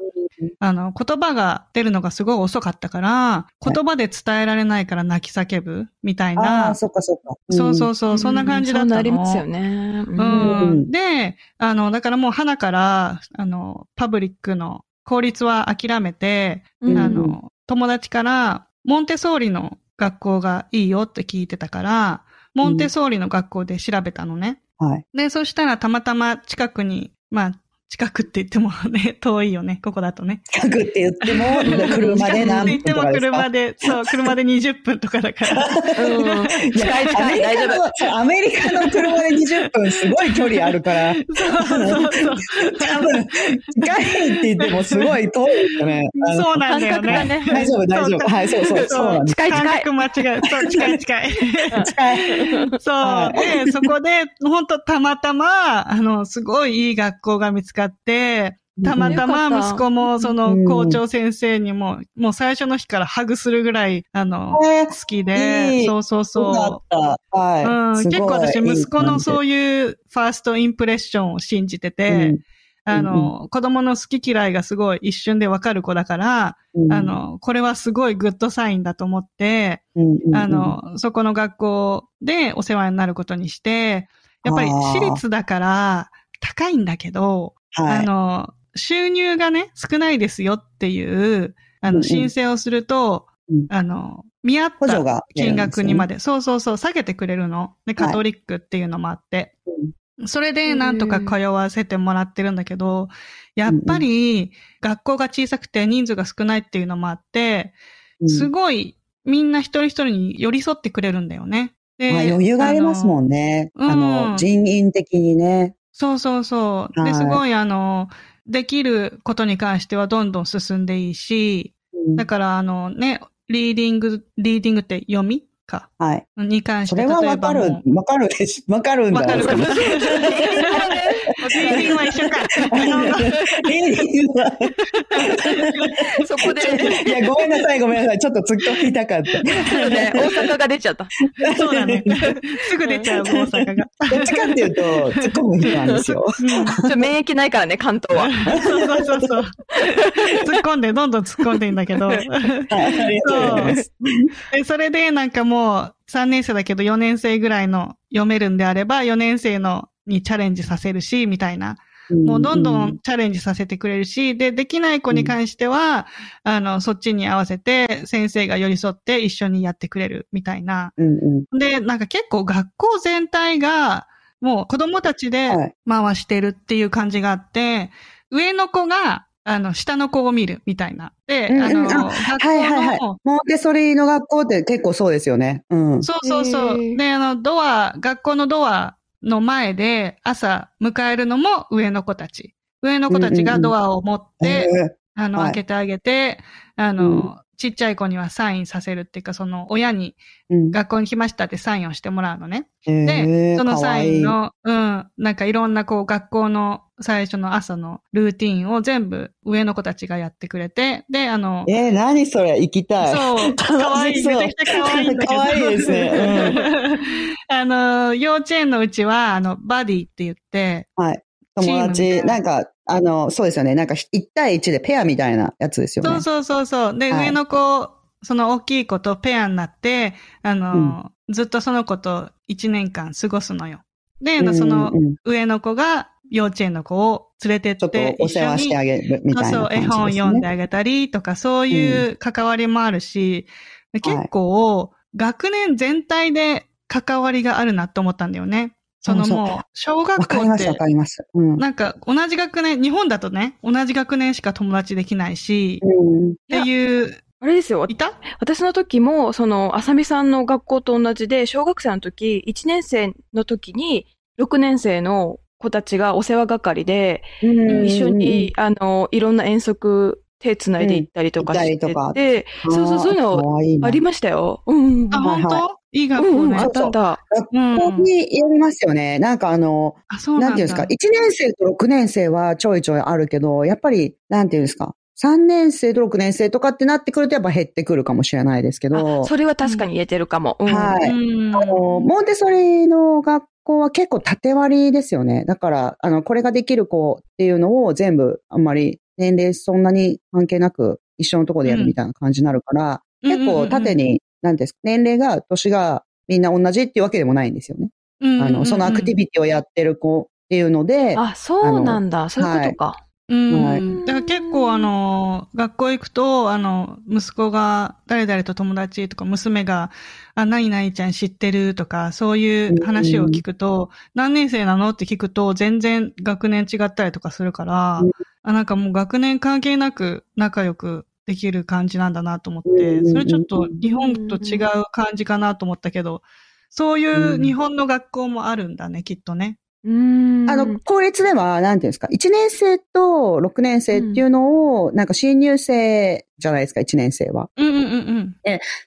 あの、言葉が出るのがすごい遅かったから、言葉で伝えられないから泣き叫ぶみたいあなあ、。そっかそっか。そうそうそう、そんな感じだったの。そうなりますよね。ううん。で、あの、だからもう花から、あの、パブリックの公立は諦めて、うんあの、友達から、モンテソーリの学校がいいよって聞いてたから、モンテソーリの学校で調べたのね。はい。で、そしたらたまたま近くに、まあ、近くって言ってもね、遠いよね、ここだとね。近くって言っても、車で何分とかですか？車で、そう、車で20分とかだから。うん近 い近い、大丈夫。夫。アメリカの車で20分すごい距離あるから、そうそうそう。多分、近いって言ってもすごい遠いよね。そうなんだよね。ね。大丈夫、大丈夫。はい、そうそう、そう。近い近い感覚間違え、そう、近い近い。近い。そう。はで、そこで、本当たまたま、あの、すごいいい学校が見つかって、たまたま息子も、そのうん。校長先生にも、もう最初の日からハグするぐらい、あの、えー好きでそうそうそう。う。うん、結構私、息子のそういいうファーストインプレッションを信じてて、あの、子供の好き嫌いがすごい一瞬でわかる子だから、うん。あ、の、これはすごいグッドサインだと思って、あ、の、そこの学校でお世話になることにして、やっぱり私立だから高いんだけど、はいあの、収入がね、少ないですよっていう、あの、うんうん申請をすると、うんあの、見合った金額にまで。で、そうそうそう、下げてくれるの。で、カトリックっていうのもあって。それでなんとか通わせてもらってるんだけど、やっぱり学校が小さくて人数が少ないっていうのもあって、うんすごいみんな一人一人に寄り添ってくれるんだよね。でまあ余裕がありますもんね。あのあうんの、人員的にね。そうそうそう。で、はいすごいあの、できることに関してはどんどん進んでいいし、うんだからあのね、リーディング、リーディングって読みか。はい。に関して、それはわかるわかるでし、わかるんだ。わかるかもしれない。リーディングは一緒か。そこで、いや、ごめんなさい、ごめんなさい。ちょっと突っ込みたかった。ね、大阪が出ちゃった。そうだね。すぐ出ちゃう、大阪が。どっちかっていうと、突っ込む人なんですよ。うんちょっと免疫ないからね、関東は。そうそうそうそう。突っ込んで、どんどん突っ込んでいいんだけど。はい、ありがとうございます。でそれでなんかもう3年生だけど4年生ぐらいの読めるんであれば4年生のにチャレンジさせるし、みたいな。もうどんどんチャレンジさせてくれるし、で、できない子に関しては、あの、そっちに合わせて先生が寄り添って一緒にやってくれるみたいな。うんうん。で、なんか結構学校全体がもう子供たちではい回してるっていう感じがあって、上の子が、あの、下の子を見るみたいな。で、うんうんあの、あ学はいはいはい校の、。モンテソリの学校って結構そうですよね。うん。そうそうそう。で、あの、ドア、学校のドアの前で朝迎えるのも上の子たち。上の子たちがドアを持って、えあの、はい開けてあげて、あの、うんちっちゃい子にはサインさせるっていうか、その親に学校に来ましたってサインをしてもらうのね。えで、ーそのサインかわの、うん、なんかいろんなこう学校の最初の朝のルーティンを全部上の子たちがやってくれて、で、あの、えー、何それ？行きたい。そう、かわいい。め そうちゃくちゃかわいいんだけど。かわいいですね あの、幼稚園のうちは、あの、バディって言って、はい。友達、ななんか、あの、そうですよね。なんか、1対1でペアみたいなやつですよね。そうそうそうそう。で、はい上の子その大きい子とペアになって、あの、ずっとその子と1年間過ごすのよ。で、そのうんうん上の子が幼稚園の子を連れてちょっとって、お世話してあげるみたいなそうそう、絵。本読んであげたりとか、そういう関わりもあるし、で結構、学年全体で関わりがあるなと思ったんだよね。そのもう、小学校っわかります、わてか、ります。うん。なんか同じ学年、日本だとね、同じ学年しか友達できないし、うんっていう、あれですよ。いた？私の時も、その、あさみさんの学校と同じで、小学生の時、1年生の時に、6年生の子たちがお世話係で、うん一緒に、あの、いろんな遠足、手つないで行ったりとかしてうんそうそう、そういうののありましたよ。うん。あ、本当？いい学校ねあ。ったあった。うん学校によりますよね。なんかあの、あ、そうなん。なていうんですか、1年生と6年生はちょいちょいあるけど、やっぱり、なんていうんですか、3年生と6年生とかってなってくるとやっぱ減ってくるかもしれないですけど、あそれは確かに言えてるかも。うんはいうんあの、モンテッソリの学校は結構縦割りですよね。だから、あの、これができる子っていうのを全部あんまり年齢そんなに関係なく一緒のところでやるみたいな感じになるから、結構縦に、なんですか、年齢が、年がみんな同じっていうわけでもないんですよね。うん、あの、そのアクティビティをやってる子っていうので、あ、そうなんだ。そういうことか。うん。はいだから結構あの、学校行くと、あの、息子が誰々と友達とか、娘が、あ、何々ちゃん知ってるとか、そういう話を聞くと、何年生なのって聞くと、全然学年違ったりとかするから、うん。あ、なんかもう学年関係なく仲良くできる感じなんだなと思って、うん。それちょっと日本と違う感じかなと思ったけど、そういう日本の学校もあるんだね、きっとね。うーん。あの、公立では、なんていうんですか、1年生と6年生っていうのを、なんか新入生じゃないですか、1年生は。うんうんうんうん。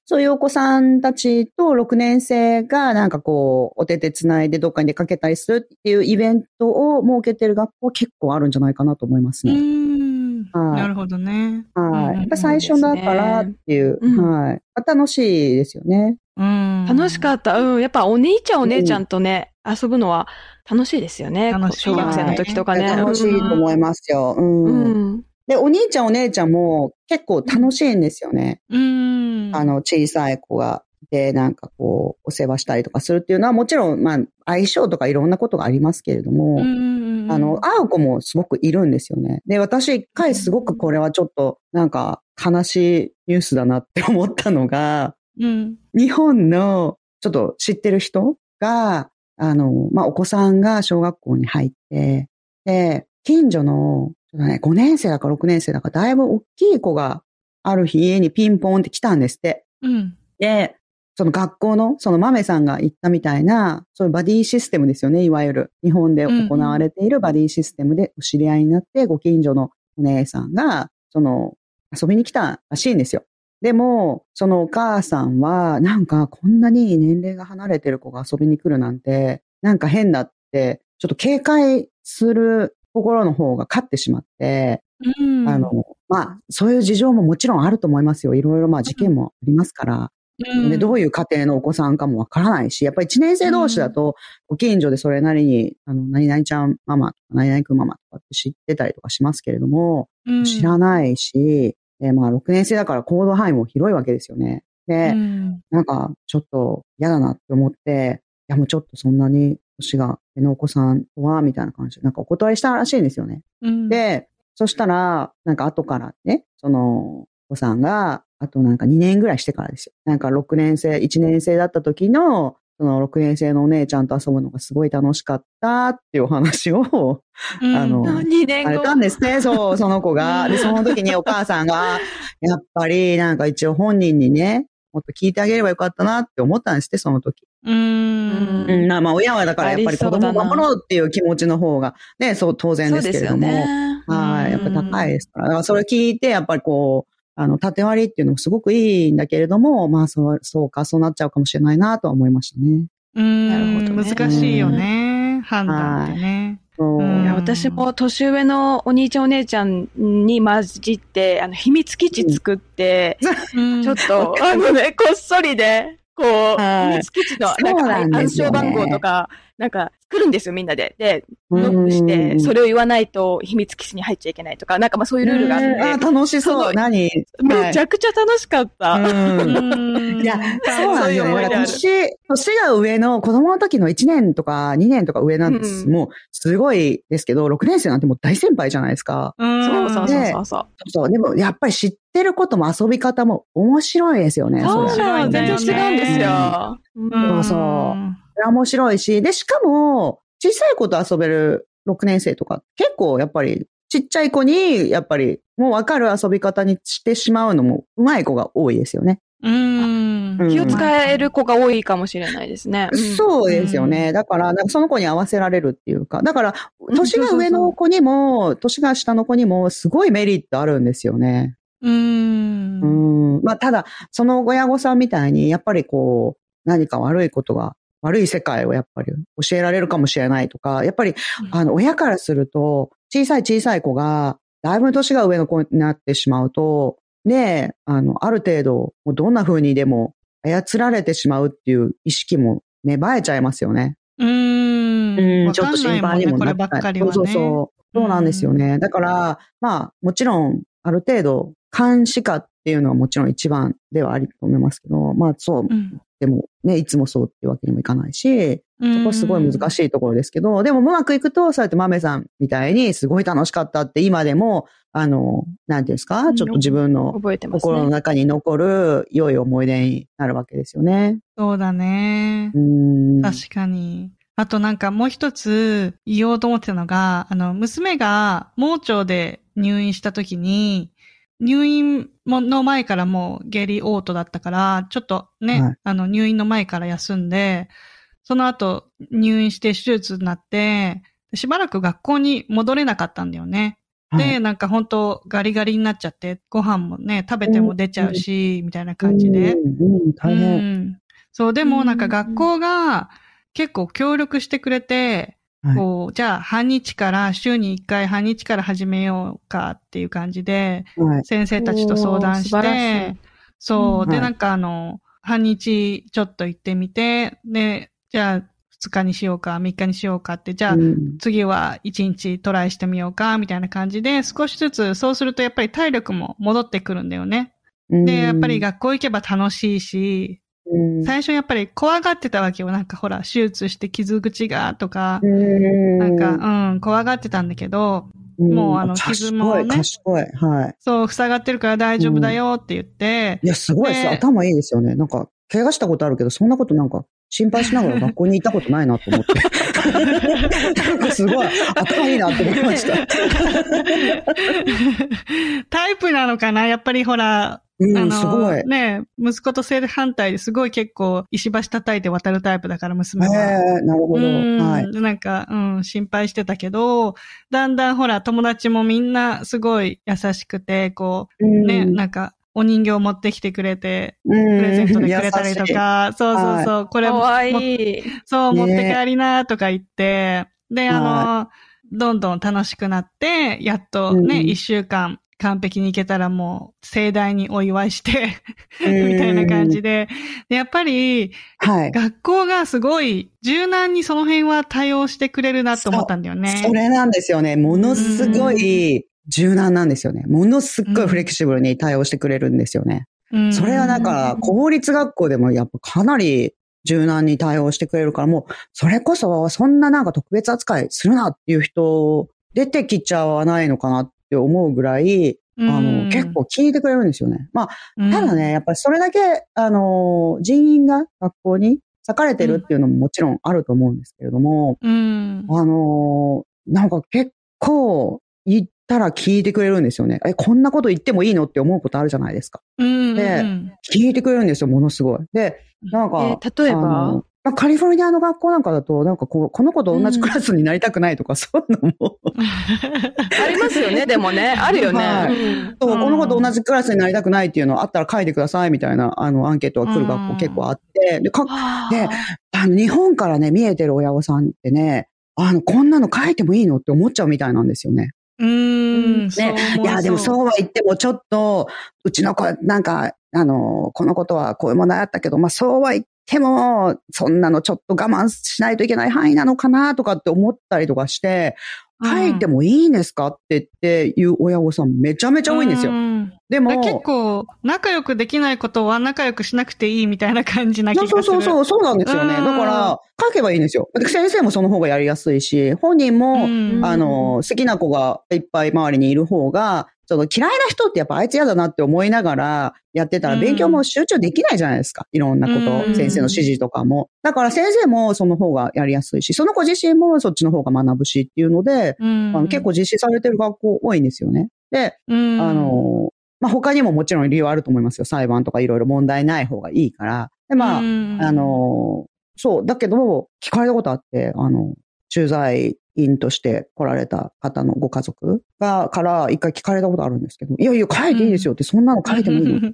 そういうお子さんたちと6年生がなんかこう、お手手つないでどっかに出かけたりするっていうイベントを設けてる学校は結構あるんじゃないかなと思いますうね。ん。はいなるほどね。はい。やっぱ最初だからっていう、うんはい。楽しいですよね。うん。楽しかった。うん。やっぱお兄ちゃんお姉ちゃんとね、遊ぶのは楽しいですよね。楽しい小学生の時とかね。楽しいと思いますよ。うん。うん。で、お兄ちゃんお姉ちゃんも結構楽しいんですよね。うん。あの、小さい子が。で、なんかこう、お世話したりとかするっていうのは、もちろん、まあ、相性とかいろんなことがありますけれども、うんうんうん、あの、会う子もすごくいるんですよね。で、私一回すごくこれはちょっと、なんか悲しいニュースだなって思ったのが、うん。日本のちょっと知ってる人が、あの、まあ、お子さんが小学校に入って、で、近所の、ね、5年生だか6年生だか、だいぶ大きい子がある日家にピンポンって来たんですって。うん。で、その学校の、その豆さんが言ったみたいな、そういうバディシステムですよね、いわゆる。日本で行われているバディシステムでお知り合いになって、ご近所のお姉さんが、その、遊びに来たらしいんですよ。でも、そのお母さんは、なんかこんなに年齢が離れてる子が遊びに来るなんて、なんか変だって、ちょっと警戒する心の方が勝ってしまって、うん。あの、まあ、そういう事情ももちろんあると思いますよ。いろいろまあ事件もありますから。うん、で、どういう家庭のお子さんかもわからないし、やっぱり一年生同士だと、ご近所でそれなりに、あの、何々ちゃんママとか、何々くんママとかって知ってたりとかしますけれども、うん、知らないし、で、まあ、6年生だから行動範囲も広いわけですよね。で、うん、なんか、ちょっと嫌だなって思って、いや、もうちょっとそんなに年が上のお子さんは、みたいな感じで、なんかお断りしたらしいんですよね。うん、で、そしたら、なんか後からね、その、お子さんが、あとなんか2年ぐらいしてからですよ。なんか6年生、1年生だった時の、その6年生のお姉ちゃんと遊ぶのがすごい楽しかったっていうお話を、うん、あの2年後。されたんですね、そう、その子が。で、その時にお母さんが、やっぱりなんか一応本人にね、もっと聞いてあげればよかったなって思ったんですって、その時。うん。うん、まあまあ親はだからやっぱり子供を守ろうっていう気持ちの方が、ね、そう当然ですけれども。はい、やっぱ高いですから。だからそれ聞いて、やっぱりこう、あの、縦割りっていうのもすごくいいんだけれども、まあ、そう、そうか、そうなっちゃうかもしれないなとは思いましたね。うん。なるほどね難しいよね。判断ってね。そう。うんいや私も年上のお兄ちゃんお姉ちゃんに混じって、あの、秘密基地作って、うんちょっと、あのね、こっそりで、こう、はい秘密基地の、なんか、暗証番号とか、なんか、来るんですよ、みんなで。で、うんノックして、それを言わないと秘密基地に入っちゃいけないとか、なんかまあそういうルールがあって、うんあ、楽しそう。何？めちゃくちゃ楽しかった。うんいや、そうなんよ年、年が上の子供の時の1年とか2年とか上なんです。うんもう、すごいですけど、6年生なんてもう大先輩じゃないですか。うんそうそうそうそうそう。でも、やっぱり知ってることも遊び方も面白いですよね。そうなの、全然違うんですよ。うんそうそう面白いし、で、しかも、小さい子と遊べる6年生とか、結構やっぱり、ちっちゃい子に、やっぱり、もうわかる遊び方にしてしまうのも、うまい子が多いですよね。うん。うん気を使える子が多いかもしれないですね。うんそうですよね。だから、かその子に合わせられるっていうか、だから、年が上の子にも、年が下の子にも、すごいメリットあるんですよね。うん。うん。まあ、ただ、その親御さんみたいに、やっぱりこう、何か悪いことが、悪い世界をやっぱり教えられるかもしれないとか、やっぱり、あの、親からすると、小さい小さい子が、だいぶ年が上の子になってしまうと、ねえ、あの、ある程度、もうどんな風にでも操られてしまうっていう意識も芽生えちゃいますよね。うん。わちょっと心配にもこれなったばっかりはね。そうそうそう。そうなんですよね。だから、まあ、もちろん、ある程度、監視下っていうのはもちろん一番ではありと思いますけど、まあそう、うん。でもね、いつもそうっていうわけにもいかないし、そそこはすごい難しいところですけど、でもうまくいくと、そうやって豆さんみたいにすごい楽しかったって今でも、あの、なんていうんですか、ちょっと自分の心のね。中に残る良い思い出になるわけですよね。そうだねう。ん。確かに。あとなんかもう一つ言おうと思ってたのが、あの、娘が盲腸で入院した時に、入院の前からもう下痢オートだったから、ちょっとね、はいあの入院の前から休んで、その後入院して手術になって、しばらく学校に戻れなかったんだよね。はいで、なんか本当ガリガリになっちゃって、ご飯もね、食べても出ちゃうし、みたいな感じで。うん、うん大変。うんそう、でもなんか学校が結構協力してくれて、はいこう、じゃあ半日から、週に1回半日から始めようかっていう感じで、はい。先生たちと相談してそう、で、はい。なんかあの、半日ちょっと行ってみて、で、じゃあ2日にしようか、3日にしようかって、じゃあうん。次は1日トライしてみようか、みたいな感じで、少しずつ、そうするとやっぱり体力も戻ってくるんだよね。で、やっぱり学校行けば楽しいし、うん最初やっぱり怖がってたわけよ。なんかほら、手術して傷口がとか、うんなんか、うん、怖がってたんだけど、もうあの傷もね賢い。はい。そう、塞がってるから大丈夫だよって言って、いや、すごいです。で頭いいですよね。なんか、怪我したことあるけど、そんなことなんか、心配しながら学校に行ったことないなと思って。なんかすごい、頭いいなって思いました。タイプなのかな？やっぱりほら、うん、あの、すごい。ね、息子と正反対ですごい結構石橋叩いて渡るタイプだから娘えは。えなるほど。うんはい。なんか、うん、心配してたけど、だんだんほら、友達もみんなすごい優しくて、こう、ね、なんか、お人形持ってきてくれて、ププレゼントでくれたりと。か、そうそうそう、これも、かわいもい。そう、ね持って帰りなとか言って、で、あの、どんどん楽しくなって、やっとね、うん一、週間完璧に行けたらもう盛大にお祝いして、うんみたいな感じで。でやっぱり、はい。学校がすごい柔軟にその辺は対応してくれるなと思ったんだよね。それなんですよね。ものすごい柔軟なんですよね。ものすっごいフレキシブルに対応してくれるんですよね。うん。それはなんか、公立学校でもやっぱかなり柔軟に対応してくれるから、もう、それこそ、そんななんか特別扱いするなっていう人、出てきちゃわないのかなって思うぐらい、あの、結構聞いてくれるんですよね。まあ、ただね、やっぱりそれだけ、あの、人員が学校に割かれてるっていうのももちろんあると思うんですけれども、うん、あの、なんか結構たら聞いてくれるんですよね。え、こんなこと言ってもいいのって思うことあるじゃないですか。うん、でうん聞いてくれるんですよ、ものすごい。で、なんか、えー例えば？まあカリフォルニアの学校なんかだと、なんかこう、この子と同じクラスになりたくないとか、そういうのも、ありますよね、でもね。あるよね。はいうんそううんこの子と同じクラスになりたくないっていうのあったら書いてくださいみたいな、あの、アンケートが来る学校結構あって、で、かであの、日本からね、見えてる親御さんってね、あの、こんなの書いてもいいのって思っちゃうみたいなんですよね。うん、そうね、いや、でもそうは言っても、ちょっと、うちの子、なんか、あの、このことはこういう問題あったけど、まあそうは言っても、そんなのちょっと我慢しないといけない範囲なのかなとかって思ったりとかして、書いてもいいんですかって言って言う親御さんめちゃめちゃ多いんですよ。うんでも、結構、仲良くできないことは仲良くしなくていいみたいな感じな気がする。そうそうそう、そうなんですよね。うんだから、書けばいいんですよ。先生もその方がやりやすいし、本人も、うんあの、好きな子がいっぱい周りにいる方が、その嫌いな人ってやっぱあいつ嫌だなって思いながらやってたらうん勉強も集中できないじゃないですか。いろんなこと、うん先生の指示とかも。だから先生もその方がやりやすいし、その子自身もそっちの方が学ぶしっていうので、うんあの結構実施されてる学校多いんですよね。で、うんあの、まあ、他にももちろん理由はあると思いますよ。裁判とかいろいろ問題ない方がいいから。で、まあ、うんあの、そう、だけど、聞かれたことあって、あの、駐在員として来られた方のご家族が、から一回聞かれたことあるんですけど、いやいや、書いていいですよって、そんなの書いてもいいの？っ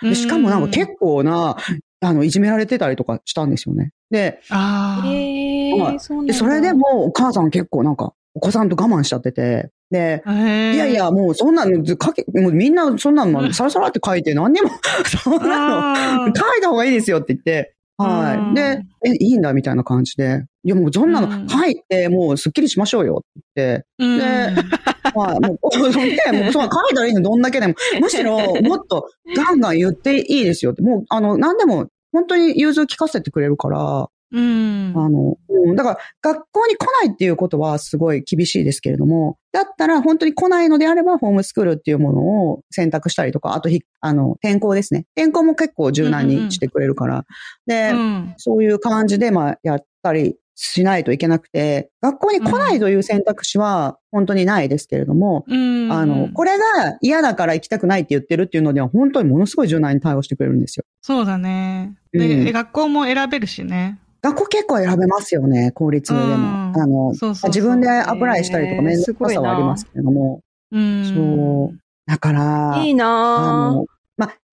てしかもなんか結構な、あの、いじめられてたりとかしたんですよね。で、ああ。えはいー、そうなんだ。でそれでもお母さん結構なんか、お子さんと我慢しちゃってて、で、いやいやもうそんなの、書け、もうみんなそんなのサラサラって書いて何にも、そんなの、書いた方がいいですよって言って、うんはい。で、え、いいんだみたいな感じで、いやもうそんなうんの書いて、もうスッキリしましょうよってうんではい。もう、そんで、もうそんな書いたらいいの、どんだけでも。むしろ、もっとガンガン言っていいですよって。もう、あの、何でも、本当に融通聞かせてくれるから、うん。あの、うん、だから、学校に来ないっていうことはすごい厳しいですけれども、だったら本当に来ないのであれば、ホームスクールっていうものを選択したりとか、あとひ、あの、転校ですね。転校も結構柔軟にしてくれるから。で、うんそういう感じで、まあ、やったりしないといけなくて、学校に来ないという選択肢は本当にないですけれども、うん。あの、これが嫌だから行きたくないって言ってるっていうのでは、本当にものすごい柔軟に対応してくれるんですよ。そうだね。うで、ん学校も選べるしね。学校結構選べますよね、公立でも。うんあの、そうそうそう自分でアプライしたりとか面倒くささはありますけれども。うん。そう。だから、いいなぁあの、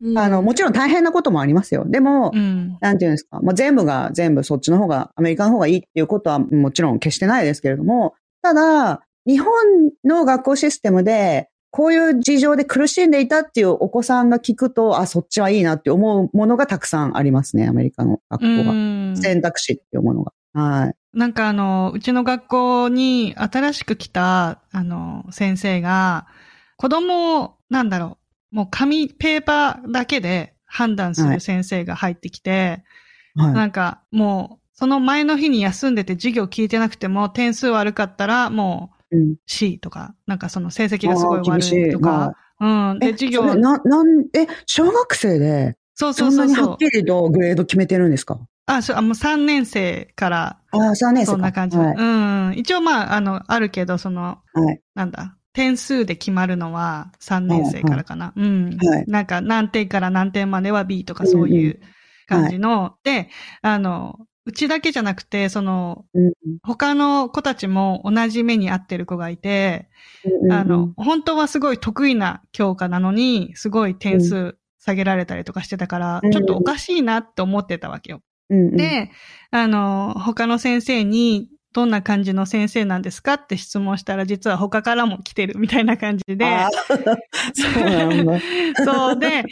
うんあの、もちろん大変なこともありますよ。でも、うん。なんていうんですか、まあ、全部が全部そっちの方が、アメリカの方がいいっていうことはもちろん決してないですけれども、ただ、日本の学校システムで、こういう事情で苦しんでいたっていうお子さんが聞くと、あ、そっちはいいなって思うものがたくさんありますね、アメリカの学校が。うん選択肢っていうものが。はい。なんかあの、うちの学校に新しく来た、あの、先生が、子供を、なんだろう、もう紙、ペーパーだけで判断するはい先生が入ってきて、はい。なんかもう、その前の日に休んでて授業聞いてなくても点数悪かったらもううん。C とか、なんかその成績がすごい悪しいいとか、うん。で、え、授業な、なん、え、小学生で、そうそそなにはっうんそうそう。きりとグレード決めてるんですか？あ、そう、あ、もう3年生から、ああ、3年生か。そんな感じ。はい。うん。一応まあ、あの、あるけど、その、はい。なんだ、点数で決まるのは3年生からかな。うん。はいなんか何点から何点までは B とかそういう感じの、で、あの、うちだけじゃなくて、その、うん。他の子たちも同じ目に合ってる子がいて、うんあの、、本当はすごい得意な教科なのに、すごい点数下げられたりとかしてたから、うん。ちょっとおかしいなって思ってたわけよ。で、あの、他の先生に、どんな感じの先生なんですか？って質問したら、実は他からも来てるみたいな感じで、そうなんだ。そう。で、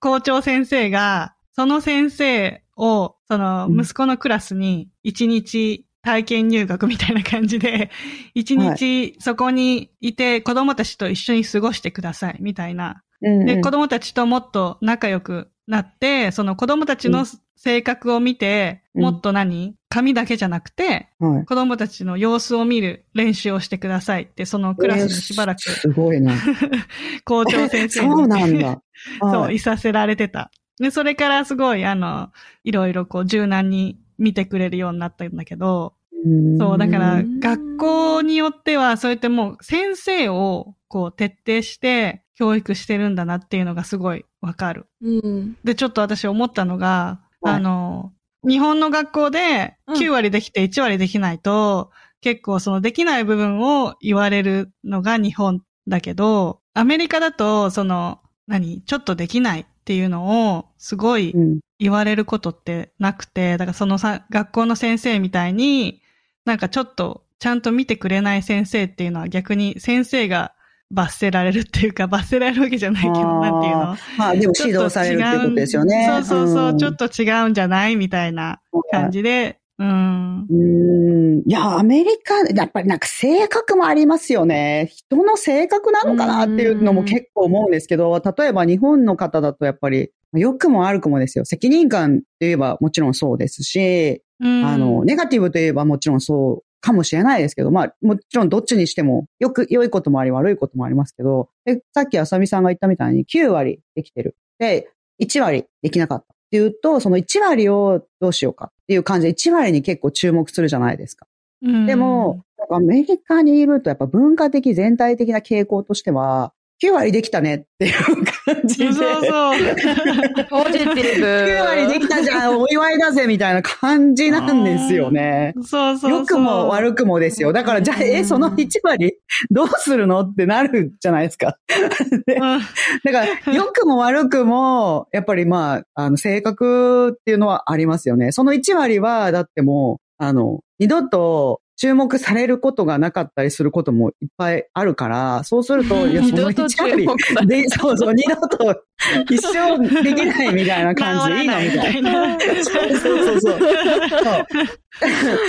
校長先生が、その先生を、その、うん息子のクラスに、一日体験入学みたいな感じで、一日そこにいて、子供たちと一緒に過ごしてください、みたいな。で、子供たちともっと仲良くなって、その子供たちの性格を見て、うんもっと何？紙だけじゃなくて、はい。子供たちの様子を見る練習をしてくださいって、そのクラスにしばらくえーすごいな。校長先生に。そうなんだ。そう、はいいさせられてた。で、それからすごい、あの、いろいろこう柔軟に見てくれるようになったんだけど、そう、だからうん学校によっては、そうやってもう先生をこう徹底して教育してるんだなっていうのがすごいわかる。うん。で、ちょっと私思ったのが、はいあの、日本の学校でうん9割できて1割できないと、結構そのできない部分を言われるのが日本だけど、アメリカだと、その、何ちょっとできないっていうのをすごいうん。言われることってなくて、だからそのさ、学校の先生みたいに、なんかちょっとちゃんと見てくれない先生っていうのは逆に先生が罰せられるっていうか、罰せられるわけじゃないけど、なんていうの？まあでも指導されるっていうことですよね。そうそうそう、んちょっと違うんじゃない？みたいな感じで、うん。うん。いや、アメリカ、やっぱりなんか性格もありますよね。人の性格なのかなっていうのも結構思うんですけど、例えば日本の方だとやっぱり、良くも悪くもですよ。責任感って言えばもちろんそうですし、うんあの、ネガティブといえばもちろんそうかもしれないですけど、まあ、もちろんどっちにしても、よく、良いこともあり悪いこともありますけど、でさっきあさみさんが言ったみたいに9割できてる。で、1割できなかった。っていうと、その1割をどうしようかっていう感じで1割に結構注目するじゃないですか。うんでも、アメリカにいるとやっぱ文化的全体的な傾向としては、9割できたねっていう感じで。そうそう。ポジティブ。9割できたじゃん、お祝いだぜ、みたいな感じなんですよね。そうそうそう。良くも悪くもですよ。だから、じゃあ、え、その1割どうするのってなるじゃないですか。だから、良くも悪くも、やっぱりまあ、あの、性格っていうのはありますよね。その1割は、だってもう、あの、二度と注目されることがなかったりすることもいっぱいあるから、そうすると、いや、その二度と1割で、そうそう、二度と一生できないみたいな感じ？でいい。のみたいな。な。そうそうそう。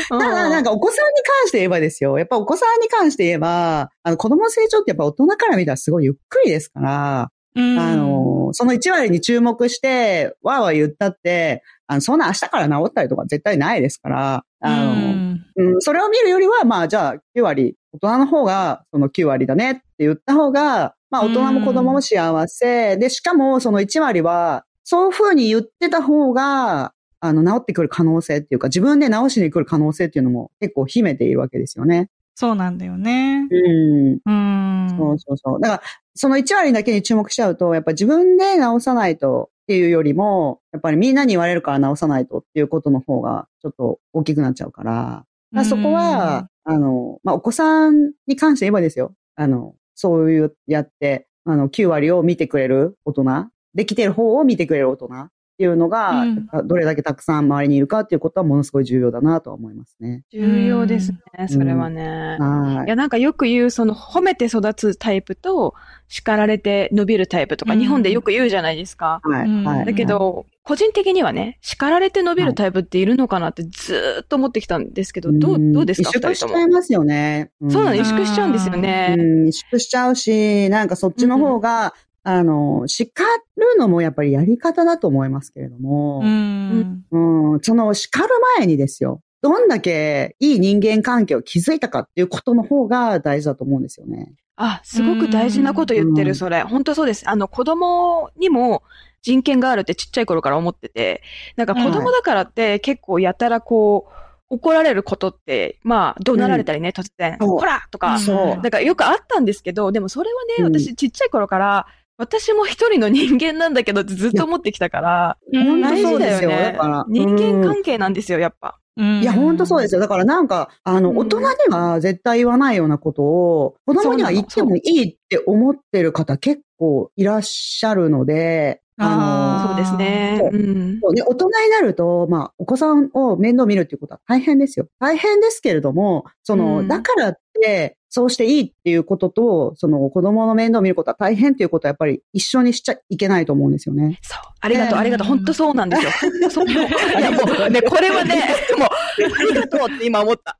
ただ、なんかお子さんに関して言えばですよ。やっぱお子さんに関して言えば、あの子供の成長ってやっぱ大人から見たらすごいゆっくりですから、うん。あの、その1割に注目して、わーわー言ったって、あの、そんな明日から治ったりとか絶対ないですから、あの、うんうん、それを見るよりは、まあ、じゃあ、9割、大人の方が、その9割だねって言った方が、まあ、大人も子供も幸せ。で、しかも、その1割は、そういう風に言ってた方が、あの、治ってくる可能性っていうか、自分で治しに来る可能性っていうのも結構秘めているわけですよね。そうなんだよね。うん。うん。そうそうそう。だから、その1割だけに注目しちゃうと、やっぱ自分で治さないとっていうよりも、やっぱりみんなに言われるから治さないとっていうことの方がちょっと大きくなっちゃうから、だからそこは、あの、まあ、お子さんに関して言えばですよ。あの、そういうやって、あの、9割を見てくれる大人、できてる方を見てくれる大人っていうのが、うんどれだけたくさん周りにいるかっていうことはものすごい重要だなとは思いますね。重要ですね、それはね。はいや、なんかよく言う、その、褒めて育つタイプと、叱られて伸びるタイプとか、うん日本でよく言うじゃないですか。い。はい。うんはい。だけど、個人的にはね、叱られて伸びるタイプっているのかなってずーっと思ってきたんですけど、どう、どうですか萎縮し二人とも？ちゃいますよね。んそうなの、萎縮しちゃうんですよね。うん、萎縮しちゃうし、なんかそっちの方が、あの、叱るのもやっぱりやり方だと思いますけれどもう、ん。うん、その叱る前にですよ、どんだけいい人間関係を築いたかっていうことの方が大事だと思うんですよね。あ、すごく大事なこと言ってうん。る、それ。本当そうです。あの、子供にも人権があるってちっちゃい頃から思ってて、なんか子供だからって結構やたらこう、怒られることって、まあ、怒鳴られたりね、突然、そう。ほらとか、そう。だからよくあったんですけど、でもそれはね、うん。私ちっちゃい頃から、私も一人の人間なんだけどってずっと思ってきたから、そうですよだよね。だから。人間関係なんですよ、やっぱ。うんいや、本当そうですよ。だからなんか、あの、うん大人には絶対言わないようなことを、子供には言ってもいいって思ってる方結構いらっしゃるので、あそうですね。そううん。の、で、大人になると、まあ、お子さんを面倒見るっていうことは大変ですよ。大変ですけれども、その、うんだからって、そうしていいっていうことと、その、子供の面倒見ることは大変っていうことはやっぱり一緒にしちゃいけないと思うんですよね。そう。ありがとう、うんありがとう。本当そうなんですよ。そう。いや、もうね、これはね、もう、ありがとうって今思った。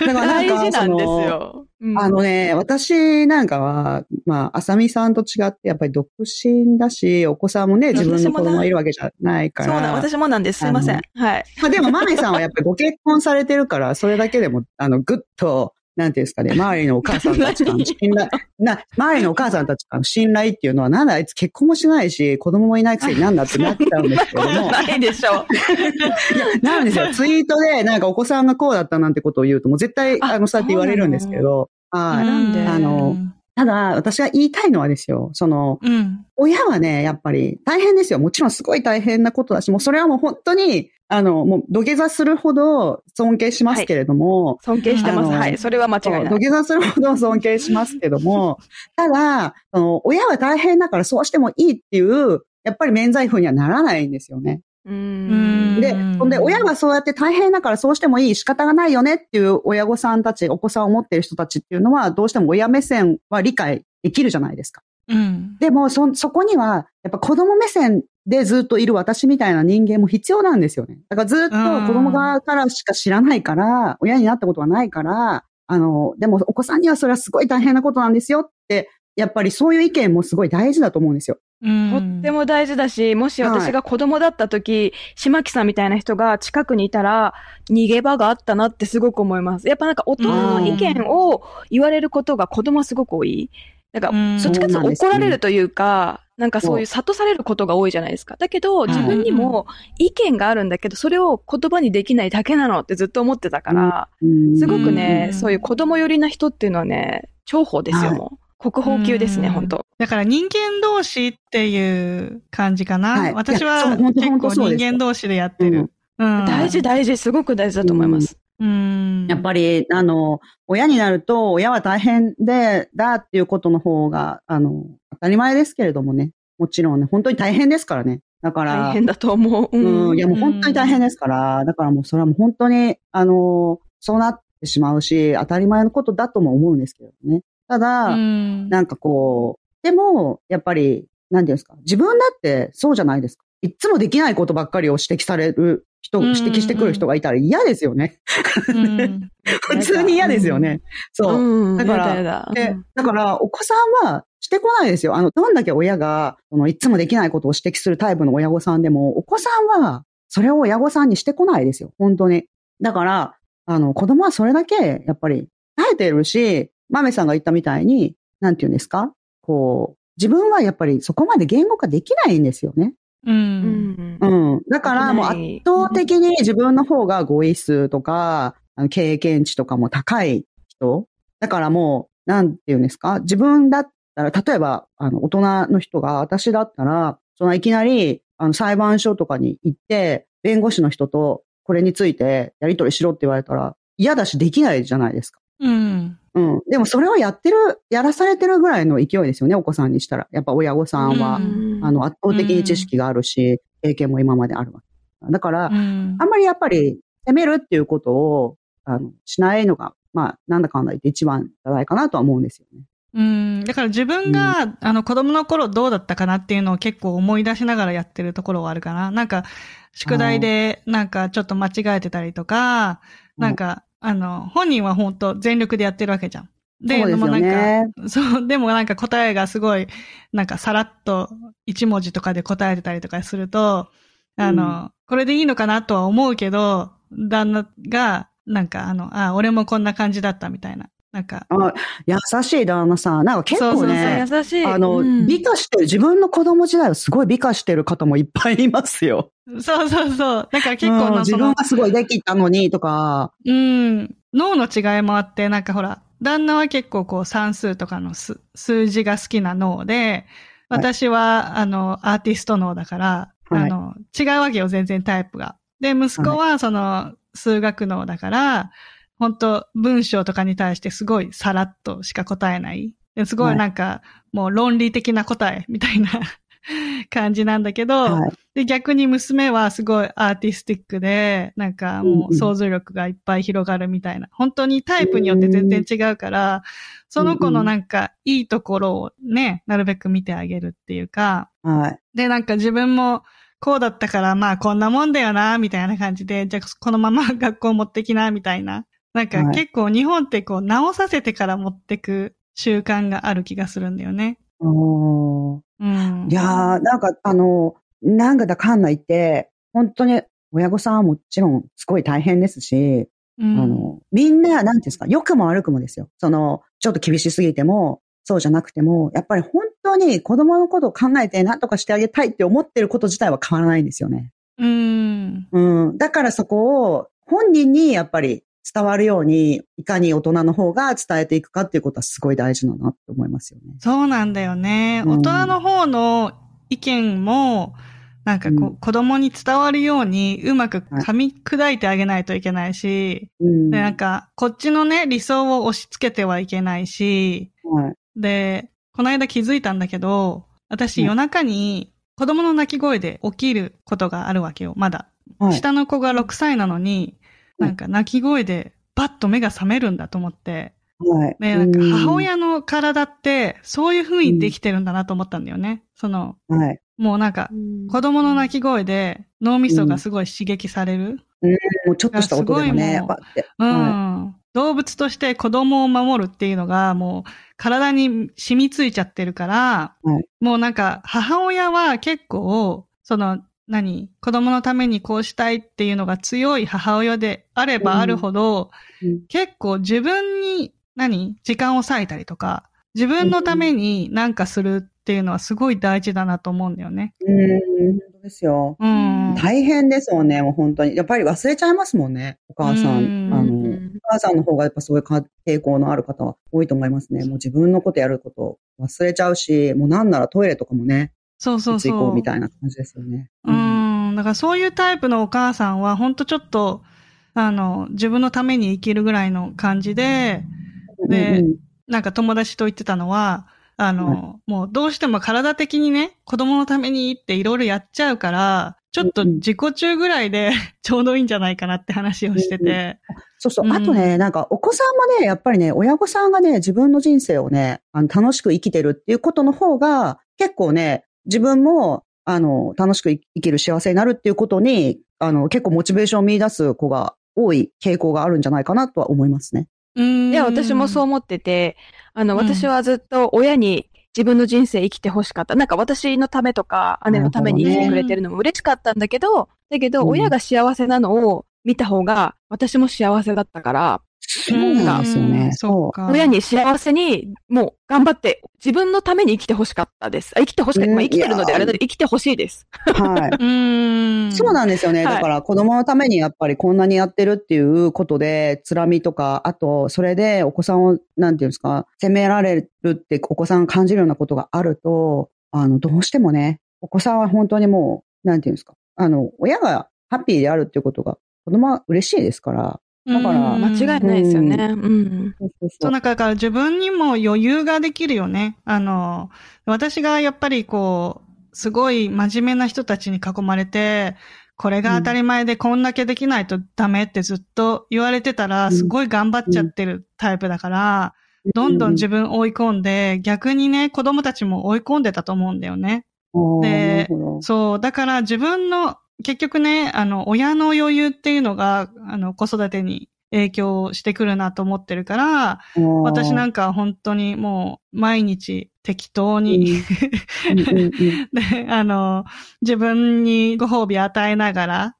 だからなんか大事なんですよ。うんあのね、私なんかは、まあ、あさみさんと違って、やっぱり独身だし、お子さんもね、自分の子供がいるわけじゃないから。そうなん、私もなんです。すいません。はい。まあでも、マメさんはやっぱりご結婚されてるから、それだけでも、あの、ぐっと、なんていうんですかね、周りのお母さんたちからの信頼、な、周りのお母さんたちからの信頼っていうのは、なんだあいつ結婚もしないし、子供もいないくせになんだってなっちゃうんですけども。ないでしょう。いや、なんですよ。ツイートで、なんかお子さんがこうだったなんてことを言うと、もう絶対、ああの、そうやって言われるんですけど、はい。なんで？あのただ、私が言いたいのはですよ、その、うん。親はね、やっぱり大変ですよ。もちろんすごい大変なことだし、もうそれはもう本当に、あの、もう土下座するほど尊敬しますけれども、尊敬してます。はい。それは間違いない。土下座するほど尊敬しますけども、ただ、その親は大変だからそうしてもいいっていう、やっぱり免罪符にはならないんですよね。うん。で、ほんで、親がそうやって大変だからそうしてもいい仕方がないよねっていう親御さんたち、お子さんを持ってる人たちっていうのは、どうしても親目線は理解できるじゃないですか。うん。でも、そ、そこには、やっぱ子供目線でずっといる私みたいな人間も必要なんですよね。だからずっと子供側からしか知らないから、親になったことはないから、あの、でもお子さんにはそれはすごい大変なことなんですよって、やっぱりそういう意見もすごい大事だと思うんですよ。うんとっても大事だし、もし私が子供だった時、島木さんみたいな人が近くにいたら、逃げ場があったなってすごく思います。やっぱなんか大人の意見を言われることが子供はすごく多い。なんか、うん。どっちかというと怒られるというか、なんかそういうそ諭されることが多いじゃないですか。だけど、自分にも意見があるんだけど、それを言葉にできないだけなのってずっと思ってたから、うん。すごくね、うん。そういう子供寄りな人っていうのはね、重宝ですよ、はい。もう。国宝級ですね、うん本当だから人間同士っていう感じかな。はい。私は結構人間同士でやってる。うん。大事大事、すごく大事だと思います。うん。やっぱり、あの、親になると、親は大変で、だっていうことの方が、あの、当たり前ですけれどもね。もちろんね、本当に大変ですからね。だから、大変だと思う。うん。うん、いやもう本当に大変ですから、だからもうそれはもう本当に、あの、そうなってしまうし、当たり前のことだとも思うんですけどね。ただ、うんなんかこう、でも、やっぱり、なんていうんですか、自分だってそうじゃないですか。いつもできないことばっかりを指摘される人、うん指摘してくる人がいたら嫌ですよね。うん普通に嫌ですよね。そう。うん。だからで、だから、お子さんはしてこないですよ。あの、どんだけ親が、その、いつもできないことを指摘するタイプの親御さんでも、お子さんは、それを親御さんにしてこないですよ。本当に。だから、あの、子供はそれだけ、やっぱり、耐えてるし、マメさんが言ったみたいに、なんて言うんですか？こう、自分はやっぱりそこまで言語化できないんですよね。う。うんん。うん。だから、もう圧倒的に自分の方が語彙数とか、あの経験値とかも高い人。だからもう、なんて言うんですか？自分だったら、例えば、あの、大人の人が、私だったら、そのいきなり、あの、裁判所とかに行って、弁護士の人とこれについてやり取りしろって言われたら、嫌だしできないじゃないですか。うん。うん。でもそれをやってる、やらされてるぐらいの勢いですよね、お子さんにしたら。やっぱ親御さんは、うんあの、圧倒的に知識があるし、経験も今まであるわけ。だから、うんあんまりやっぱり責めるっていうことを、あの、しないのが、まあ、なんだかんだ言って一番じゃないかなとは思うんですよね。うん。だから自分が、あの、子供の頃どうだったかなっていうのを結構思い出しながらやってるところはあるかな。なんか、宿題で、なんかちょっと間違えてたりとか、なんか、あの、本人は本当全力でやってるわけじゃん。で、でもなんね。か、そう、でもなんか答えがすごい、なんかさらっと一文字とかで答えてたりとかすると、あの、これでいいのかなとは思うけど、旦那が、なんかあの、あ、俺もこんな感じだったみたいな。なんか、あ優しい旦那さん。なんか結構ね、優しい。あの、うん美化してる、自分の子供時代をすごい美化してる方もいっぱいいますよ。そうそうそう。だから結構うん自分がすごいできたのにとか、うん、脳の違いもあって、なんかほら、旦那は結構こう算数とかの数数字が好きな脳で、私は、あの、アーティスト脳だから、はいあの、違うわけよ、全然タイプが。で、息子はその、数学脳だから、本当文章とかに対してすごいさらっとしか答えない。ですごいなんか、もう論理的な答えみたいな感じなんだけど、はい。で、逆に娘はすごいアーティスティックで、なんかもう想像力がいっぱい広がるみたいな。本当にタイプによって全然違うから、その子のなんかいいところをね、なるべく見てあげるっていうか、はい。で、なんか自分もこうだったから、まあこんなもんだよな、みたいな感じで、じゃあこのまま学校持ってきな、みたいな。なんかはい結構日本ってこう直させてから持ってく習慣がある気がするんだよね。おーうん。いやー、なんか、あの、なんかだかんだ言って、本当に親御さんはもちろんすごい大変ですし、うん、あの、みんな、なんていうんですか、良くも悪くもですよ。その、ちょっと厳しすぎても、そうじゃなくても、やっぱり本当に子供のことを考えて何とかしてあげたいって思ってること自体は変わらないんですよね。うん。うん。だからそこを本人にやっぱり伝わるように、いかに大人の方が伝えていくかっていうことはすごい大事だなって思いますよね。そうなんだよね。うん大人の方の意見も、なんかこう、うん子供に伝わるようにうまく噛み砕いてあげないといけないし、うん。で、なんか、こっちのね、理想を押し付けてはいけないし、はい。で、この間気づいたんだけど、私うん夜中に子供の泣き声で起きることがあるわけよ、まだ。はい。下の子が6歳なのに、うんなんか泣き声でバッと目が覚めるんだと思って。はい。ね、なんかうん母親の体ってそういう風にできてるんだなと思ったんだよね。その、はい。もうなんか子供の泣き声で脳みそがすごい刺激される。もうちょっとした音でもね、いやすごいもうバッて。うん、は動物として子供を守るっていうのがもう体に染みついちゃってるから、はいもうなんか母親は結構、その何？子供のためにこうしたいっていうのが強い母親であればあるほど、うん結構自分に何？時間を割いたりとか、自分のために何かするっていうのはすごい大事だなと思うんだよね。い。うん、本当ですよ。うん。大変ですもんね、もう本当に。やっぱり忘れちゃいますもんね、お母さうんん。あの、お母さんの方がやっぱそういうか傾向のある方は多いと思いますね。もう自分のことやること忘れちゃうし、もうなんならトイレとかもね、そうそういつ行こそうう。みたいな感じですよね。うん。だからそういうタイプのお母さんは、ほんとちょっと、あの、自分のために生きるぐらいの感じで、でうんうんなんか友達と言ってたのは、あの、もうどうしても体的にね、子供のためにっていろいろやっちゃうから、ちょっと自己中ぐらいで ちょうどいいんじゃないかなって話をしてて。そうそう。うんあとね、なんかお子さんもね、やっぱりね、親御さんがね、自分の人生をね、あの楽しく生きてるっていうことの方が、結構ね、自分も、あの、楽しく生きる幸せになるっていうことに、あの、結構モチベーションを見出す子が多い傾向があるんじゃないかなとは思いますね。うん。いや、私もそう思ってて、あの、うん私はずっと親に自分の人生生きてほしかった。なんか私のためとか、姉のために生きてくれてるのも嬉しかったんだけど、だけど、うん親が幸せなのを見た方が、私も幸せだったから、そうなんですよね。うんそっか。親に幸せに、もう頑張って、自分のために生きてほしかったです。あ生きてほしかった。生きてるのであれだけど、生きてほしいです。はい。うん。そうなんですよね。はいだから子供のためにやっぱりこんなにやってるっていうことで、つらみとか、あと、それでお子さんを、なんていうんですか、責められるってお子さんが感じるようなことがあると、あの、どうしてもね、お子さんは本当にもう、なんていうんですか、あの、親がハッピーであるっていうことが、子供は嬉しいですから。だからうん間違いないですよね。うん。そうそうそ、そううなんかだから自分にも余裕ができるよね。あの、私がやっぱりこう、すごい真面目な人たちに囲まれて、これが当たり前でこんだけできないとダメってずっと言われてたら、うんすごい頑張っちゃってるタイプだから、どんどん自分追い込んで、逆にね、子供たちも追い込んでたと思うんだよね。分でそう、だから自分の、結局ね、あの、親の余裕っていうのが、あの、子育てに影響してくるなと思ってるから、私なんんか本当にもう毎日適当に、で、あの、自分にご褒美与えながら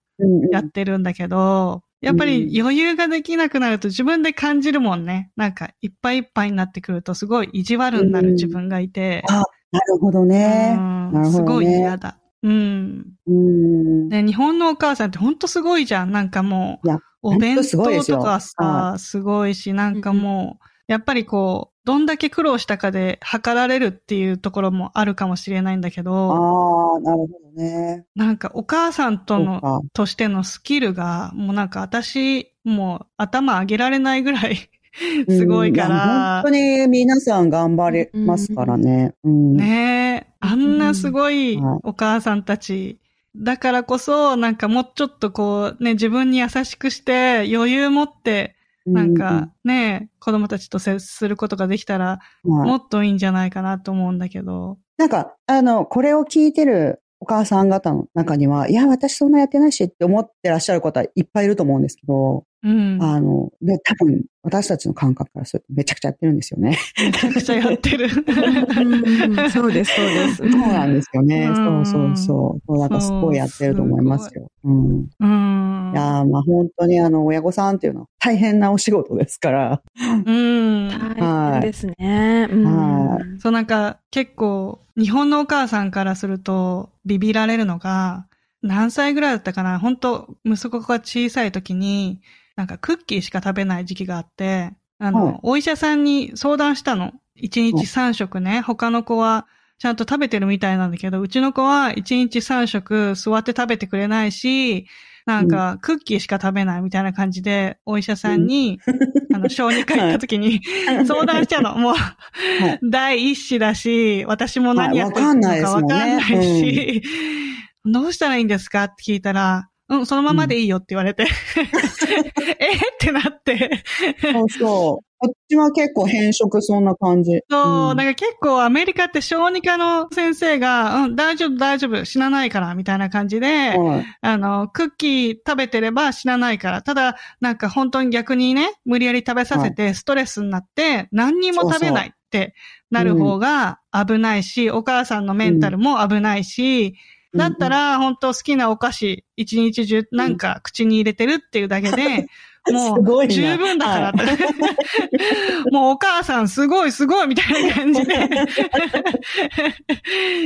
やってるんだけど、やっぱり余裕ができなくなると自分で感じるもんね。なんかいっぱいいっぱいになってくるとすごい意地悪になる自分がいて。あ、なるほどね。うんなるほどねすごい嫌だ。うん。うん。で、日本のお母さんってほんとすごいじゃん。なんかもうお弁当とかさ、すごいし、なんかもう、やっぱりこう、どんだけ苦労したかで測られるっていうところもあるかもしれないんだけど、ああ、なるほどね。なんかお母さんとの。としてのスキルが、もうなんか私、もう頭上げられないぐらい すごいから。本当、に皆さん頑張れますからね。うん。ねえ、あんなすごいお母さんたち、だからこそ、なんかもうちょっとこう、ね、自分に優しくして、余裕持って、なんかね、子供たちと接することができたら、もっといいんじゃないかなと思うんだけど。なんか、あの、これを聞いてるお母さん方の中には、いや、私そんなやってないしって思ってらっしゃる方いっぱいいると思うんですけど、うん。あの、で、多分、私たちの感覚からするとめちゃくちゃやってるんですよね。めちゃくちゃやってる。うんそうです、そうです。そうなんですよね。うんそうそうそう。そうなんかすごいやってると思いますよ。うん。うん。いやーまあ本当にあの、親御さんっていうのは大変なお仕事ですから。うん。大変ですね。うんはそうなんか結構日本のお母さんからするとビビられるのが何歳ぐらいだったかな本当息子が小さい時になんかクッキーしか食べない時期があって、あの、はい。お医者さんに相談したの。1日3食ね。他の子はちゃんと食べてるみたいなんだけど、うちの子は1日3食座って食べてくれないし、なんか、クッキーしか食べないみたいな感じで、お医者さんに、あの、小児科行った時に、相談しちゃうの。もう、第一子だし、私も何やってるのかわかんないし、どうしたらいいんですか？って聞いたら、うん、そのままでいいよって言われて、えってなって。そうそう。こっちは結構変色そんな感じ。そう、うん、なんか結構アメリカって小児科の先生が、うん、大丈夫大丈夫、死なないから、みたいな感じで、はい、あの、クッキー食べてれば死なないから。ただ、なんか本当に逆にね、無理やり食べさせてストレスになって、何にも食べないってなる方が危ないし、お母さんのメンタルも危ないし、だったら、本当好きなお菓子、一日中なんか口に入れてるっていうだけで、もう十分だから、はい、もうお母さんすごいすごいみたいな感じで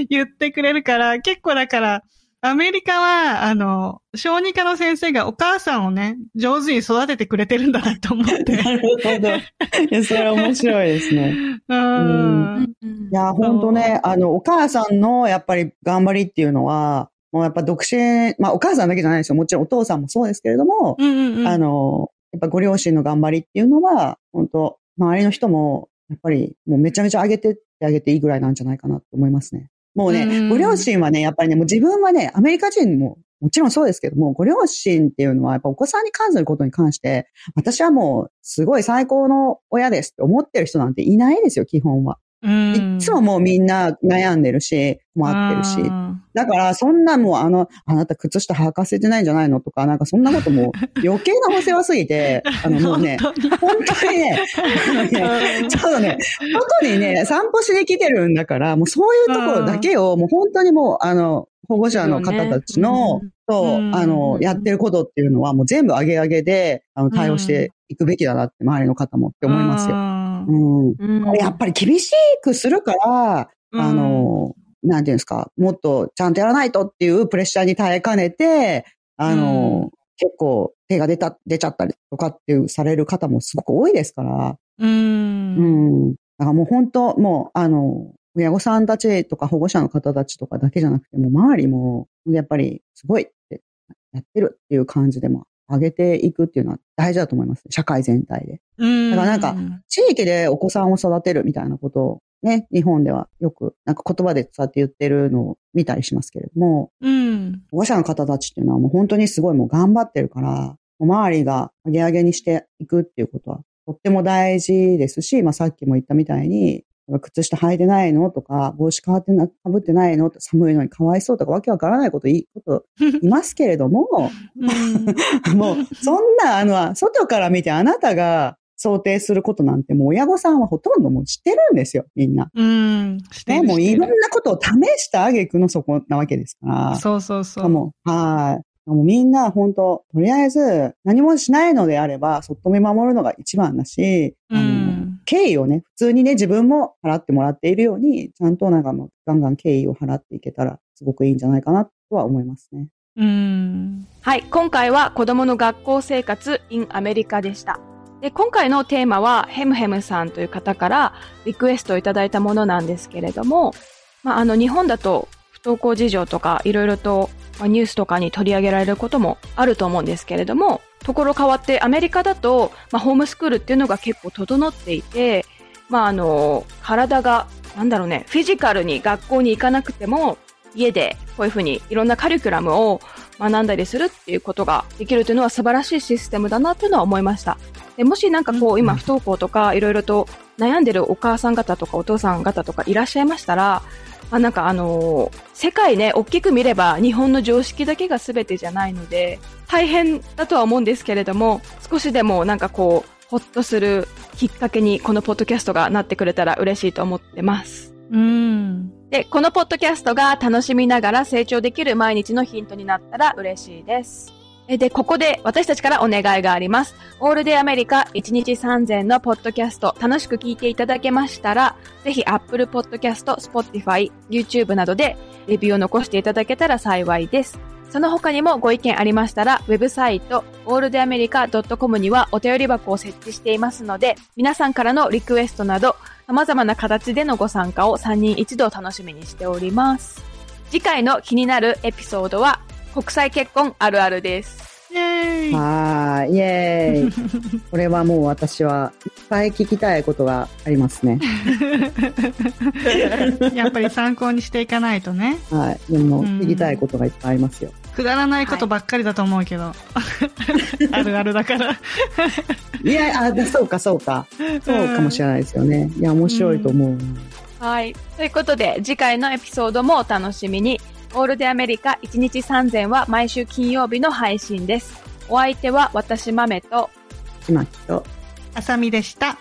言ってくれるから、結構だから、アメリカは、あの、小児科の先生がお母さんをね、上手に育ててくれてるんだなと思って。なるほど。いや、それは面白いですね。うん。いや、本当ね、あの、お母さんのやっぱり頑張りっていうのは、もうやっぱ独身、まあお母さんだけじゃないですよ。もちろんお父さんもそうですけれども、うんうんうん、あの、やっぱご両親の頑張りっていうのは、本当周りの人も、やっぱりもうめちゃめちゃ上げてってあげていいぐらいなんじゃないかなと思いますね。もうね、ご両親はね、やっぱりね、もう自分はね、アメリカ人ももちろんそうですけども、ご両親っていうのはやっぱお子さんに関することに関して、私はもうすごい最高の親ですって思ってる人なんていないですよ、基本は。いつももうみんな悩んでるし、困ってるし。だから、そんなもうあの、あなた靴下履かせてないんじゃないのとか、なんかそんなことも 余計なお世話すぎて、あのもうね、本当に。ね、ねちょっとね、外にね、散歩しに来てるんだから、もうそういうところだけを、もう本当にもう、あの、保護者の方たちの、と、あの、やってることっていうのは、もう全部上げ上げで、あの、対応していくべきだなって、周りの方もって思いますよ。うん。やっぱり厳しくするから、あの、なんていうんですか、もっとちゃんとやらないとっていうプレッシャーに耐えかねて、あの、結構手が出た、出ちゃったりとかっていうされる方もすごく多いですから。うん。うん。だからもう本当、もう、あの、親御さんたちとか保護者の方たちとかだけじゃなくても、周りも、やっぱりすごいってやってるっていう感じでも上げていくっていうのは大事だと思います。社会全体で。だからなんか、地域でお子さんを育てるみたいなことをね、日本ではよくなんか言葉でそうやって言ってるのを見たりしますけれども、うん、保護者の方たちっていうのはもう本当にすごいもう頑張ってるから、周りが上げ上げにしていくっていうことはとっても大事ですし、まあさっきも言ったみたいに、靴下履いてないの？とか、帽子かわってな、かぶってないの？寒いのにかわいそうとか、わけわからないこといい、こと いますけれども、もう、そんな、あの、外から見てあなたが想定することなんて、もう親御さんはほとんどもう知ってるんですよ、みんな。うん。ね、もういろんなことを試した挙句のそこなわけですから。そうそうそう。もはい。もうみんな本当、とりあえず何もしないのであれば、そっと見守るのが一番だし、うん、敬意をね、普通にね、自分も払ってもらっているように、ちゃんとなんかもガンガン敬意を払っていけたら、すごくいいんじゃないかなとは思いますね。うん。はい、今回は子供の学校生活 in アメリカでした。で、今回のテーマは、ヘムヘムさんという方からリクエストをいただいたものなんですけれども、まあ、あの、日本だと不登校事情とかいろいろとまニュースとかに取り上げられることもあると思うんですけれども、ところ変わってアメリカだと、まあ、ホームスクールっていうのが結構整っていて、まあ、あの、体が、なんだろうね、フィジカルに学校に行かなくても、家でこういうふうにいろんなカリキュラムを学んだりするっていうことができるというのは素晴らしいシステムだなというのは思いました。でもしなんかこう、今不登校とかいろいろと悩んでるお母さん方とかお父さん方とかいらっしゃいましたら、あなんかあのー、世界ね、大きく見れば日本の常識だけが全てじゃないので、大変だとは思うんですけれども、少しでもなんかこう、ほっとするきっかけにこのポッドキャストがなってくれたら嬉しいと思ってます。うん。で、このポッドキャストが楽しみながら成長できる毎日のヒントになったら嬉しいです。で、ここで私たちからお願いがあります。オールデイアメリカ1日3000のポッドキャスト楽しく聞いていただけましたら、ぜひ Apple Podcast、Spotify、YouTube などでレビューを残していただけたら幸いです。その他にもご意見ありましたら、ウェブサイト、alldayamerica.com にはお便り箱を設置していますので、皆さんからのリクエストなど、様々な形でのご参加を3人一度楽しみにしております。次回の気になるエピソードは、国際結婚あるあるです。ーイはーい、イエーイ。これはもう私はいっぱい聞きたいことがありますね。やっぱり参考にしていかないとね。はい。でも、うん聞きたいことがいっぱいありますよ。くだらないことばっかりだと思うけど。あるあるだから。いや、あ、そうか、そうか。そうかもしれないですよね。いや、面白いと思う。はい。ということで、次回のエピソードもお楽しみに。オールデアメリカ1日3000は毎週金曜日の配信です。お相手は私豆と、ちまき、あさみでした。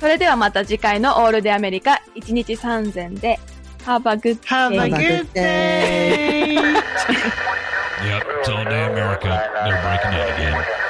それではまた次回のオールデアメリカ1日3千で、ハーバーグッデイ。ハーバーグッデイ。Yep, it's all day America. They're breaking out again.